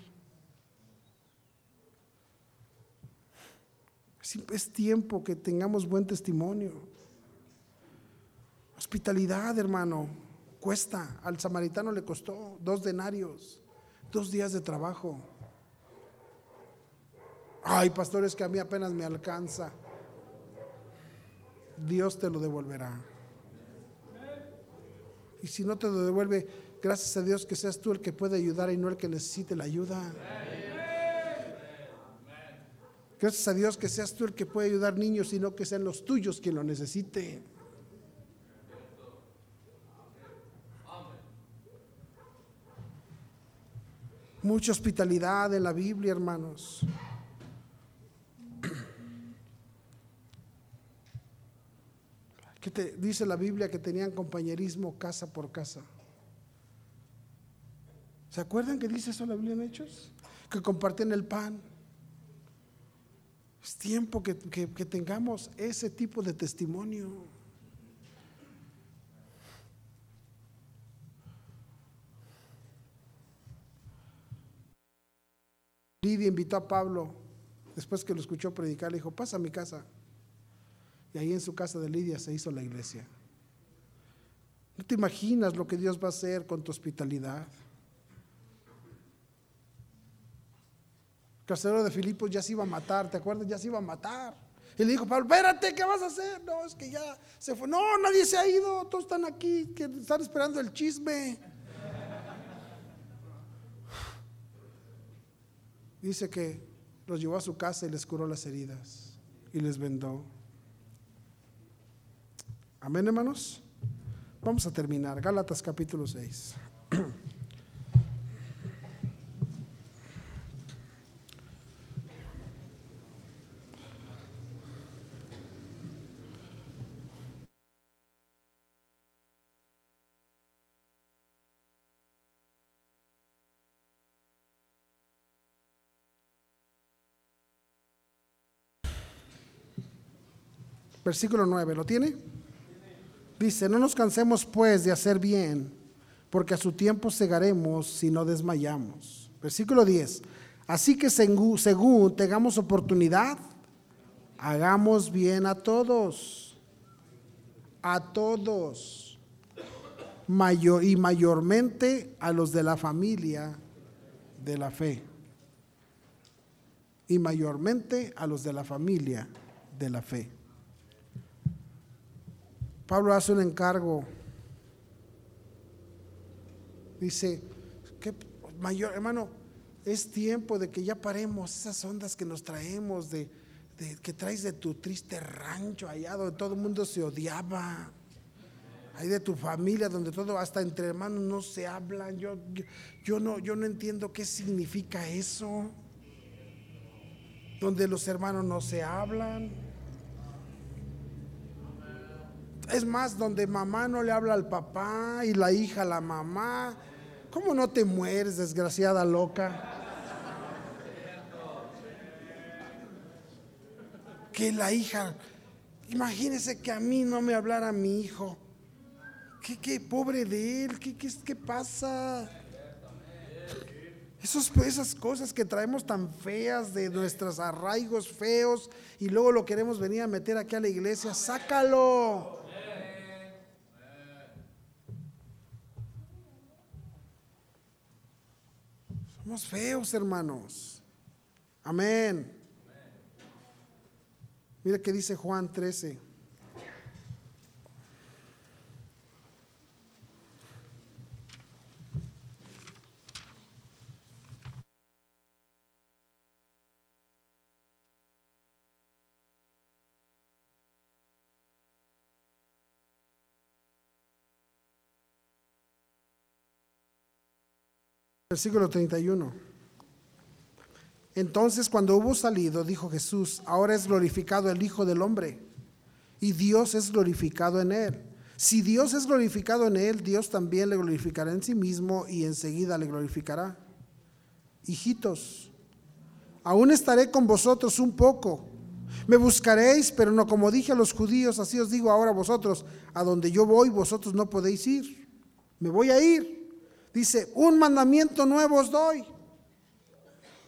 Es tiempo que tengamos buen testimonio. Hospitalidad, hermano, cuesta. Al samaritano le costó dos denarios, dos días de trabajo. Ay, pastores, que a mí apenas me alcanza. Dios te lo devolverá. Y si no te lo devuelve, gracias a Dios que seas tú el que puede ayudar y no el que necesite la ayuda. Gracias a Dios que seas tú el que puede ayudar niños y no que sean los tuyos quien lo necesite. Mucha hospitalidad en la Biblia, hermanos. Que te, dice la Biblia que tenían compañerismo casa por casa. ¿Se acuerdan que dice eso la Biblia en Hechos? Que comparten el pan. Es tiempo que, que tengamos ese tipo de testimonio. Lidia invitó a Pablo, después que lo escuchó predicar, le dijo, pasa a mi casa. Y ahí en su casa de Lidia se hizo la iglesia. No te imaginas lo que Dios va a hacer con tu hospitalidad. El carcelero de Filipos ya se iba a matar, ¿te acuerdas? Ya se iba a matar. Y le dijo, Pablo, espérate, ¿qué vas a hacer? No, es que ya se fue. No, nadie se ha ido, todos están aquí, que están esperando el chisme. Dice que los llevó a su casa y les curó las heridas y les vendó. Amén, hermanos. Vamos a terminar. Gálatas capítulo 6. Versículo 9, ¿lo tiene? Dice, no nos cansemos pues de hacer bien, porque a su tiempo cegaremos si no desmayamos. Versículo 10, así que según, tengamos oportunidad, hagamos bien a todos, a todos, mayor, y mayormente a los de la familia de la fe, y mayormente a los de la familia de la fe. Pablo hace un encargo. Dice, mayor, hermano, es tiempo de que ya paremos esas ondas que nos traemos, de, que traes de tu triste rancho allá donde todo el mundo se odiaba. Ahí de tu familia, donde todo, hasta entre hermanos no se hablan. Yo, yo, no, yo no entiendo qué significa eso. Donde los hermanos no se hablan es más, donde mamá no le habla al papá y la hija a la mamá. ¿Cómo no te mueres, desgraciada loca? Que la hija, imagínese que a mí no me hablara mi hijo. ¿Qué, qué pobre de él? ¿Qué, qué, qué pasa? Esos, esas cosas que traemos tan feas de nuestros arraigos feos y luego lo queremos venir a meter aquí a la iglesia, sácalo. Somos feos, hermanos. Amén. Mira que dice Juan 13. Versículo 31. Entonces cuando hubo salido, dijo Jesús, ahora es glorificado el Hijo del Hombre y Dios es glorificado en él. Si Dios es glorificado en él, Dios también le glorificará en sí mismo y enseguida le glorificará. Hijitos, aún estaré con vosotros un poco. Me buscaréis, pero no como dije a los judíos, así os digo ahora a vosotros, a donde yo voy, vosotros no podéis ir. Me voy a ir Dice, un mandamiento nuevo os doy,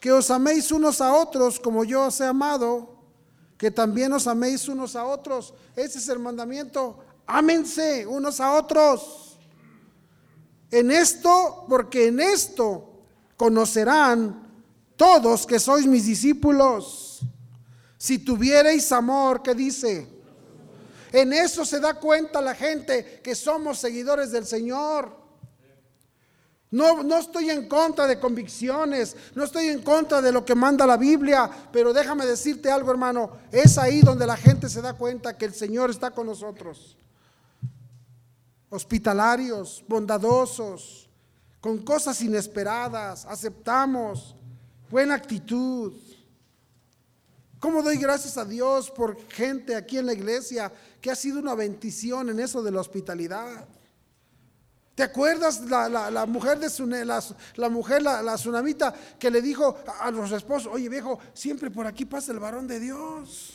que os améis unos a otros como yo os he amado, que también os améis unos a otros. Ese es el mandamiento. Ámense unos a otros. En esto, porque en esto conocerán todos que sois mis discípulos. Si tuviereis amor, ¿qué dice? En eso se da cuenta la gente que somos seguidores del Señor. No, no estoy en contra de convicciones, no estoy en contra de lo que manda la Biblia, pero déjame decirte algo, hermano, es ahí donde la gente se da cuenta que el Señor está con nosotros. Hospitalarios, bondadosos, con cosas inesperadas, aceptamos, buena actitud. ¿Cómo doy gracias a Dios por gente aquí en la iglesia que ha sido una bendición en eso de la hospitalidad? ¿Te acuerdas la, mujer de Sune, la, mujer, la, tsunamita, que le dijo a, los esposos, oye viejo, siempre por aquí pasa el varón de Dios.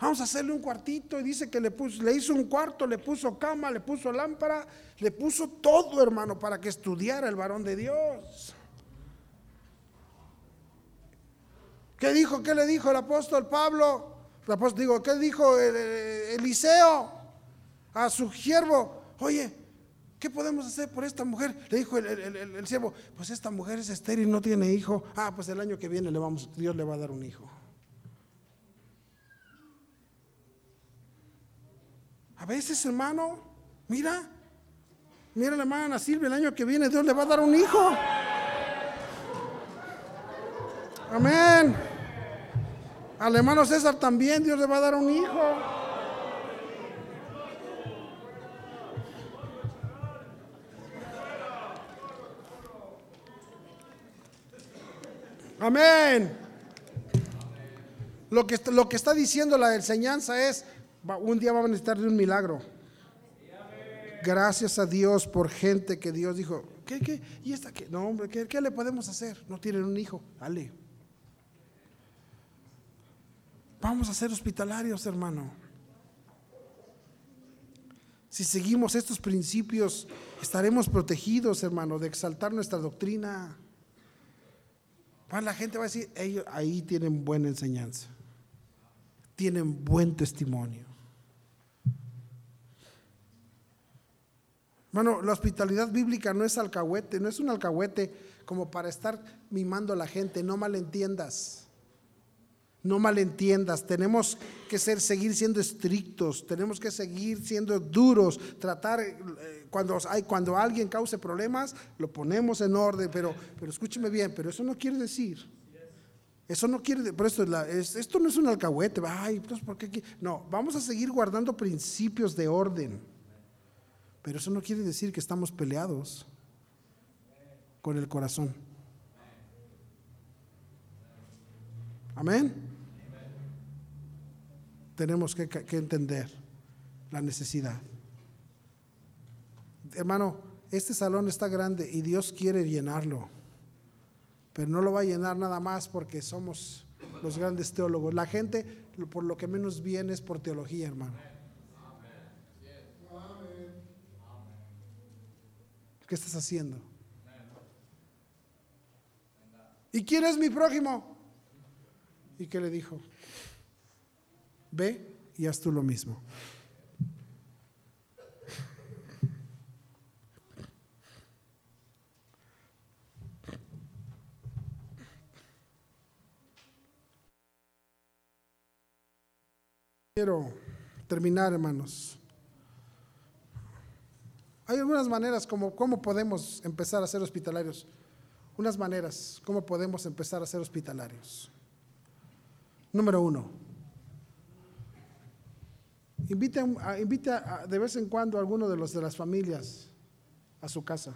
Vamos a hacerle un cuartito y dice que le, puso, le hizo un cuarto, le puso cama, le puso lámpara, le puso todo, hermano, para que estudiara el varón de Dios. ¿Qué dijo? ¿Qué le dijo el apóstol Pablo? El apóstol, digo, ¿qué dijo Eliseo a su siervo? Oye, ¿Qué podemos hacer por esta mujer? Le dijo el, siervo, pues esta mujer es estéril, no tiene hijo. Ah, pues el año que viene le vamos, Dios le va a dar un hijo. A veces, hermano, mira, mira la hermana Silvia, el año que viene Dios le va a dar un hijo. Amén. Al hermano César también Dios le va a dar un hijo. Amén. Lo que, lo que está diciendo la enseñanza es, un día va a necesitar de un milagro. Gracias a Dios por gente que Dios dijo, ¿qué, qué? ¿Y esta qué? No, hombre, ¿qué, ¿qué le podemos hacer? No tienen un hijo, dale. Vamos a ser hospitalarios, hermano. Si seguimos estos principios, estaremos protegidos, hermano, de exaltar nuestra doctrina. Pues la gente va a decir, ellos ahí tienen buena enseñanza, tienen buen testimonio. Bueno, la hospitalidad bíblica no es alcahuete, no es un alcahuete como para estar mimando a la gente, no malentiendas. No malentiendas, tenemos que ser, seguir siendo estrictos, tenemos que seguir siendo duros, tratar, eh, cuando, hay, cuando alguien cause problemas, lo ponemos en orden, pero, pero escúcheme bien, pero eso no quiere decir, eso no quiere, por esto, esto no es un alcahuete, ay, pues, ¿por qué? No, vamos a seguir guardando principios de orden, pero eso no quiere decir que estamos peleados con el corazón. Amén. Tenemos que, entender la necesidad. Hermano, este salón está grande y Dios quiere llenarlo, pero no lo va a llenar nada más porque somos los grandes teólogos. La gente por lo que menos viene es por teología, hermano. ¿Qué estás haciendo? ¿Y quién es mi prójimo? ¿Y qué le dijo? Ve y haz tú lo mismo. Quiero terminar, hermanos. Hay algunas maneras como cómo podemos empezar a ser hospitalarios. Unas maneras, cómo podemos empezar a ser hospitalarios. Número uno, invite, a, de vez en cuando a alguno de los de las familias a su casa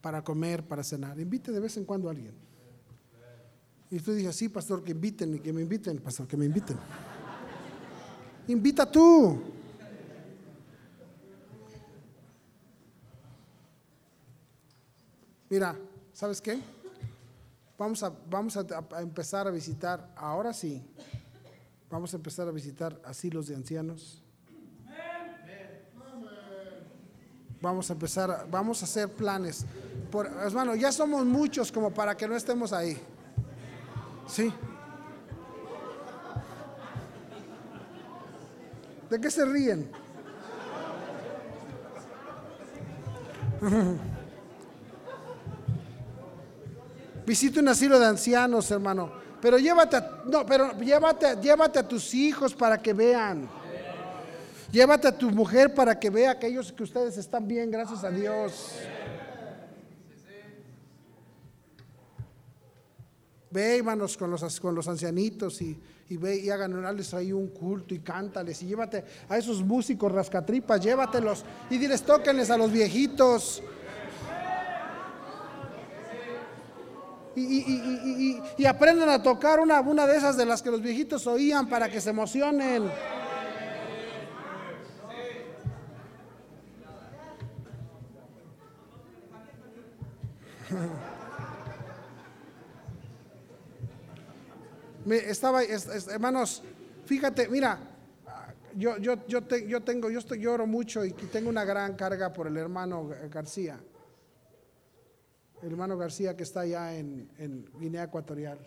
para comer, para cenar. Invite de vez en cuando a alguien. Y tú dices, sí, pastor, que inviten y que me inviten, pastor, que me inviten. Invita tú. Mira, ¿sabes qué? Vamos a, vamos a, empezar a visitar, ahora sí, vamos a empezar a visitar asilos de ancianos. Vamos a empezar, vamos a hacer planes. Por, hermano, ya somos muchos como para que no estemos ahí. Sí. ¿De qué se ríen? Visita un asilo de ancianos, hermano. Pero llévate, no, pero llévate, llévate a tus hijos para que vean. Llévate a tu mujer para que vea aquellos que ustedes están bien, gracias a Dios. Ve, hermanos, con los, con los ancianitos y, ve y hagan ahí un culto y cántales y llévate a esos músicos rascatripas, llévatelos y diles, tóquenles a los viejitos. Y, y, aprendan a tocar una, una de esas de las que los viejitos oían para que se emocionen. Estaba, hermanos, fíjate, mira, yo, yo, yo, yo tengo, yo estoy, lloro mucho y tengo una gran carga por el hermano García. Hermano García que está allá en, en Guinea Ecuatorial.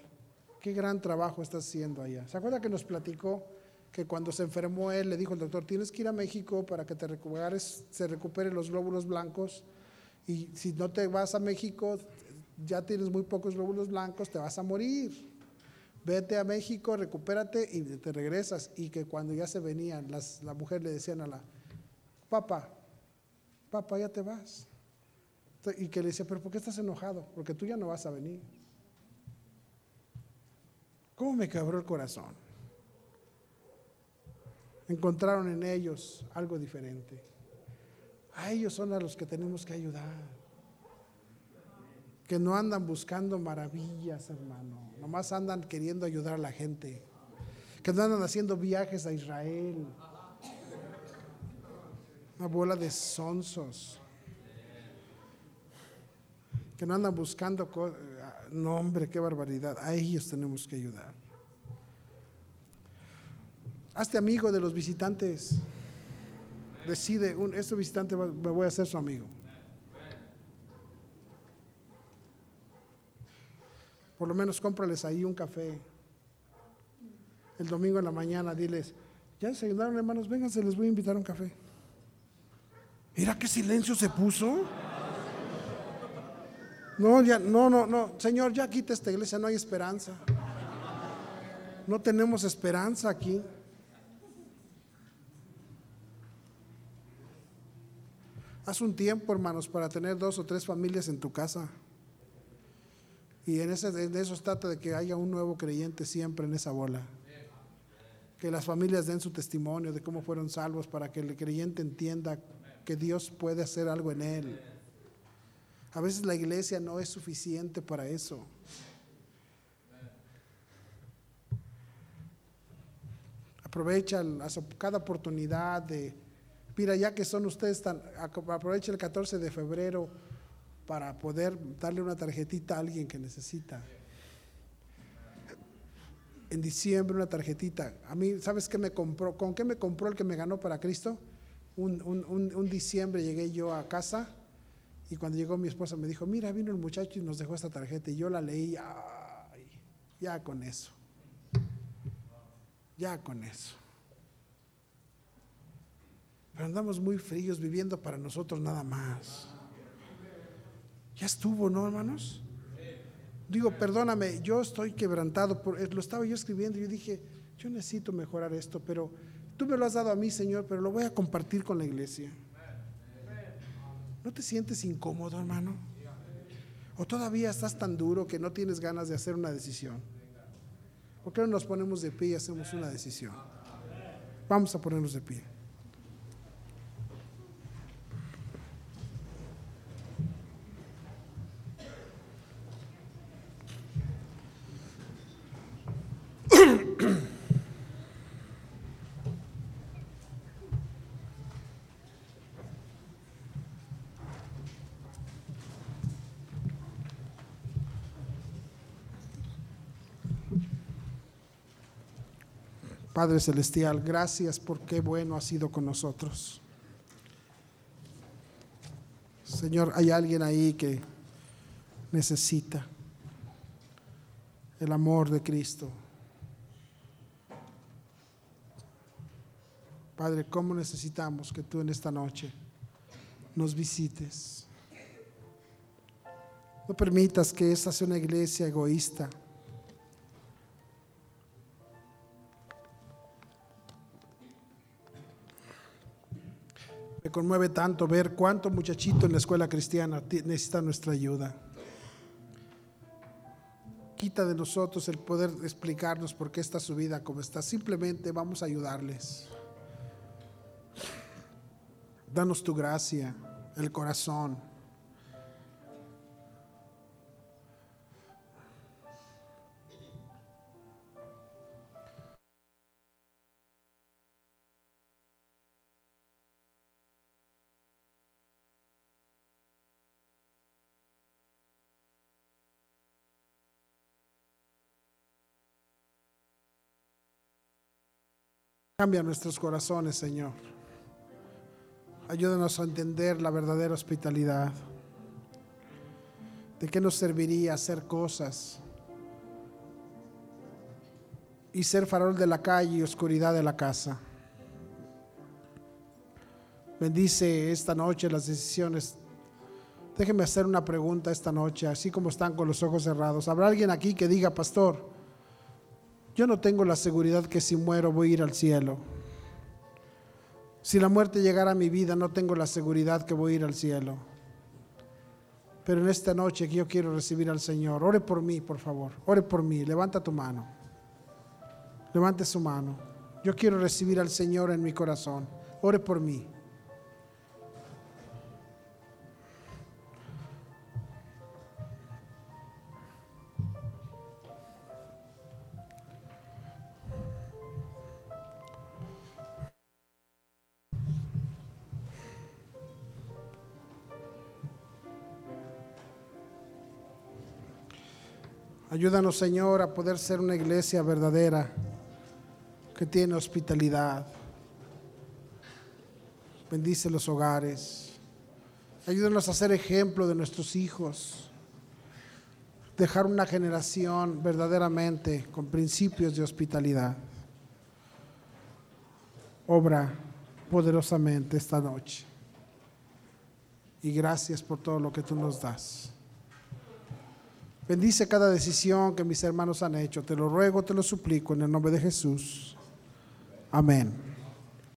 Qué gran trabajo está haciendo allá. ¿Se acuerda que nos platicó que cuando se enfermó él le dijo el doctor, tienes que ir a México para que te recuperes, se recuperen los glóbulos blancos y si no te vas a México, ya tienes muy pocos glóbulos blancos, te vas a morir vete a México, recupérate y te regresas. Y que cuando ya se venían, las, la mujer le decían a la, papá, papá, ya te vas. Y que le decía, pero ¿por qué estás enojado? Porque tú ya no vas a venir. ¿Cómo me quebró el corazón? Encontraron en ellos algo diferente. A ellos son a los que tenemos que ayudar que no andan buscando maravillas, hermano. Nomás andan queriendo ayudar a la gente. Que no andan haciendo viajes a Israel. Una bola de sonsos. Que no andan buscando. No, hombre, qué barbaridad. A ellos tenemos que ayudar. Hazte amigo de los visitantes. Decide, un, este visitante me voy a hacer su amigo. Por lo menos cómprales ahí un café. El domingo en la mañana diles, ya desayunaron hermanos, vénganse, les voy a invitar a un café. Mira qué silencio se puso. No, ya, no, no, no, Señor, ya quita esta iglesia, no hay esperanza. No tenemos esperanza aquí. Haz un tiempo, hermanos, para tener dos o tres familias en tu casa. Y en, ese, de eso trata de que haya un nuevo creyente siempre en esa bola. Que las familias den su testimonio de cómo fueron salvos para que el creyente entienda que Dios puede hacer algo en él. A veces la iglesia no es suficiente para eso. Aprovecha cada oportunidad de, mira, ya que son ustedes tan, aprovecha el 14 de febrero para poder darle una tarjetita a alguien que necesita. En diciembre una tarjetita. A mí, ¿sabes qué me compró? ¿Con qué me compró el que me ganó para Cristo? Un, diciembre llegué yo a casa y cuando llegó mi esposa me dijo, mira, vino el muchacho y nos dejó esta tarjeta. Y yo la leí, ya con eso. Ya con eso. Pero andamos muy fríos viviendo para nosotros nada más. Ya estuvo, ¿no, hermanos? Digo, perdóname, yo estoy quebrantado, por, lo estaba yo escribiendo yo dije, yo necesito mejorar esto, pero tú me lo has dado a mí, Señor, pero lo voy a compartir con la iglesia. ¿No te sientes incómodo, hermano? ¿O todavía estás tan duro que no tienes ganas de hacer una decisión? ¿Por qué no nos ponemos de pie y hacemos una decisión? Vamos a ponernos de pie. Padre Celestial, gracias por qué bueno ha sido con nosotros. Señor, hay alguien ahí que necesita el amor de Cristo. Padre, ¿cómo necesitamos que tú en esta noche nos visites? No permitas que esta sea una iglesia egoísta Me conmueve tanto ver cuánto muchachito en la escuela cristiana necesita nuestra ayuda. Quita de nosotros el poder explicarnos por qué está su vida como está. Simplemente vamos a ayudarles. Danos tu gracia, el corazón. Cambia nuestros corazones, Señor. Ayúdanos a entender la verdadera hospitalidad. ¿De qué nos serviría hacer cosas y ser farol de la calle y oscuridad de la casa? Bendice esta noche las decisiones. Déjeme hacer una pregunta esta noche, así como están con los ojos cerrados. ¿Habrá alguien aquí que diga, pastor, yo no tengo la seguridad que si muero voy a ir al cielo. Si la muerte llegara a mi vida, no tengo la seguridad que voy a ir al cielo. Pero en esta noche que yo quiero recibir al Señor, ore por mí, por favor. Ore por mí. Levanta tu mano. Levante su mano. Yo quiero recibir al Señor en mi corazón. Ore por mí. Ayúdanos, Señor, a poder ser una iglesia verdadera que tiene hospitalidad. Bendice los hogares. Ayúdanos a ser ejemplo de nuestros hijos. Dejar una generación verdaderamente con principios de hospitalidad. Obra poderosamente esta noche. Y gracias por todo lo que tú nos das. Bendice cada decisión que mis hermanos han hecho. Te lo ruego, te lo suplico en el nombre de Jesús. Amén.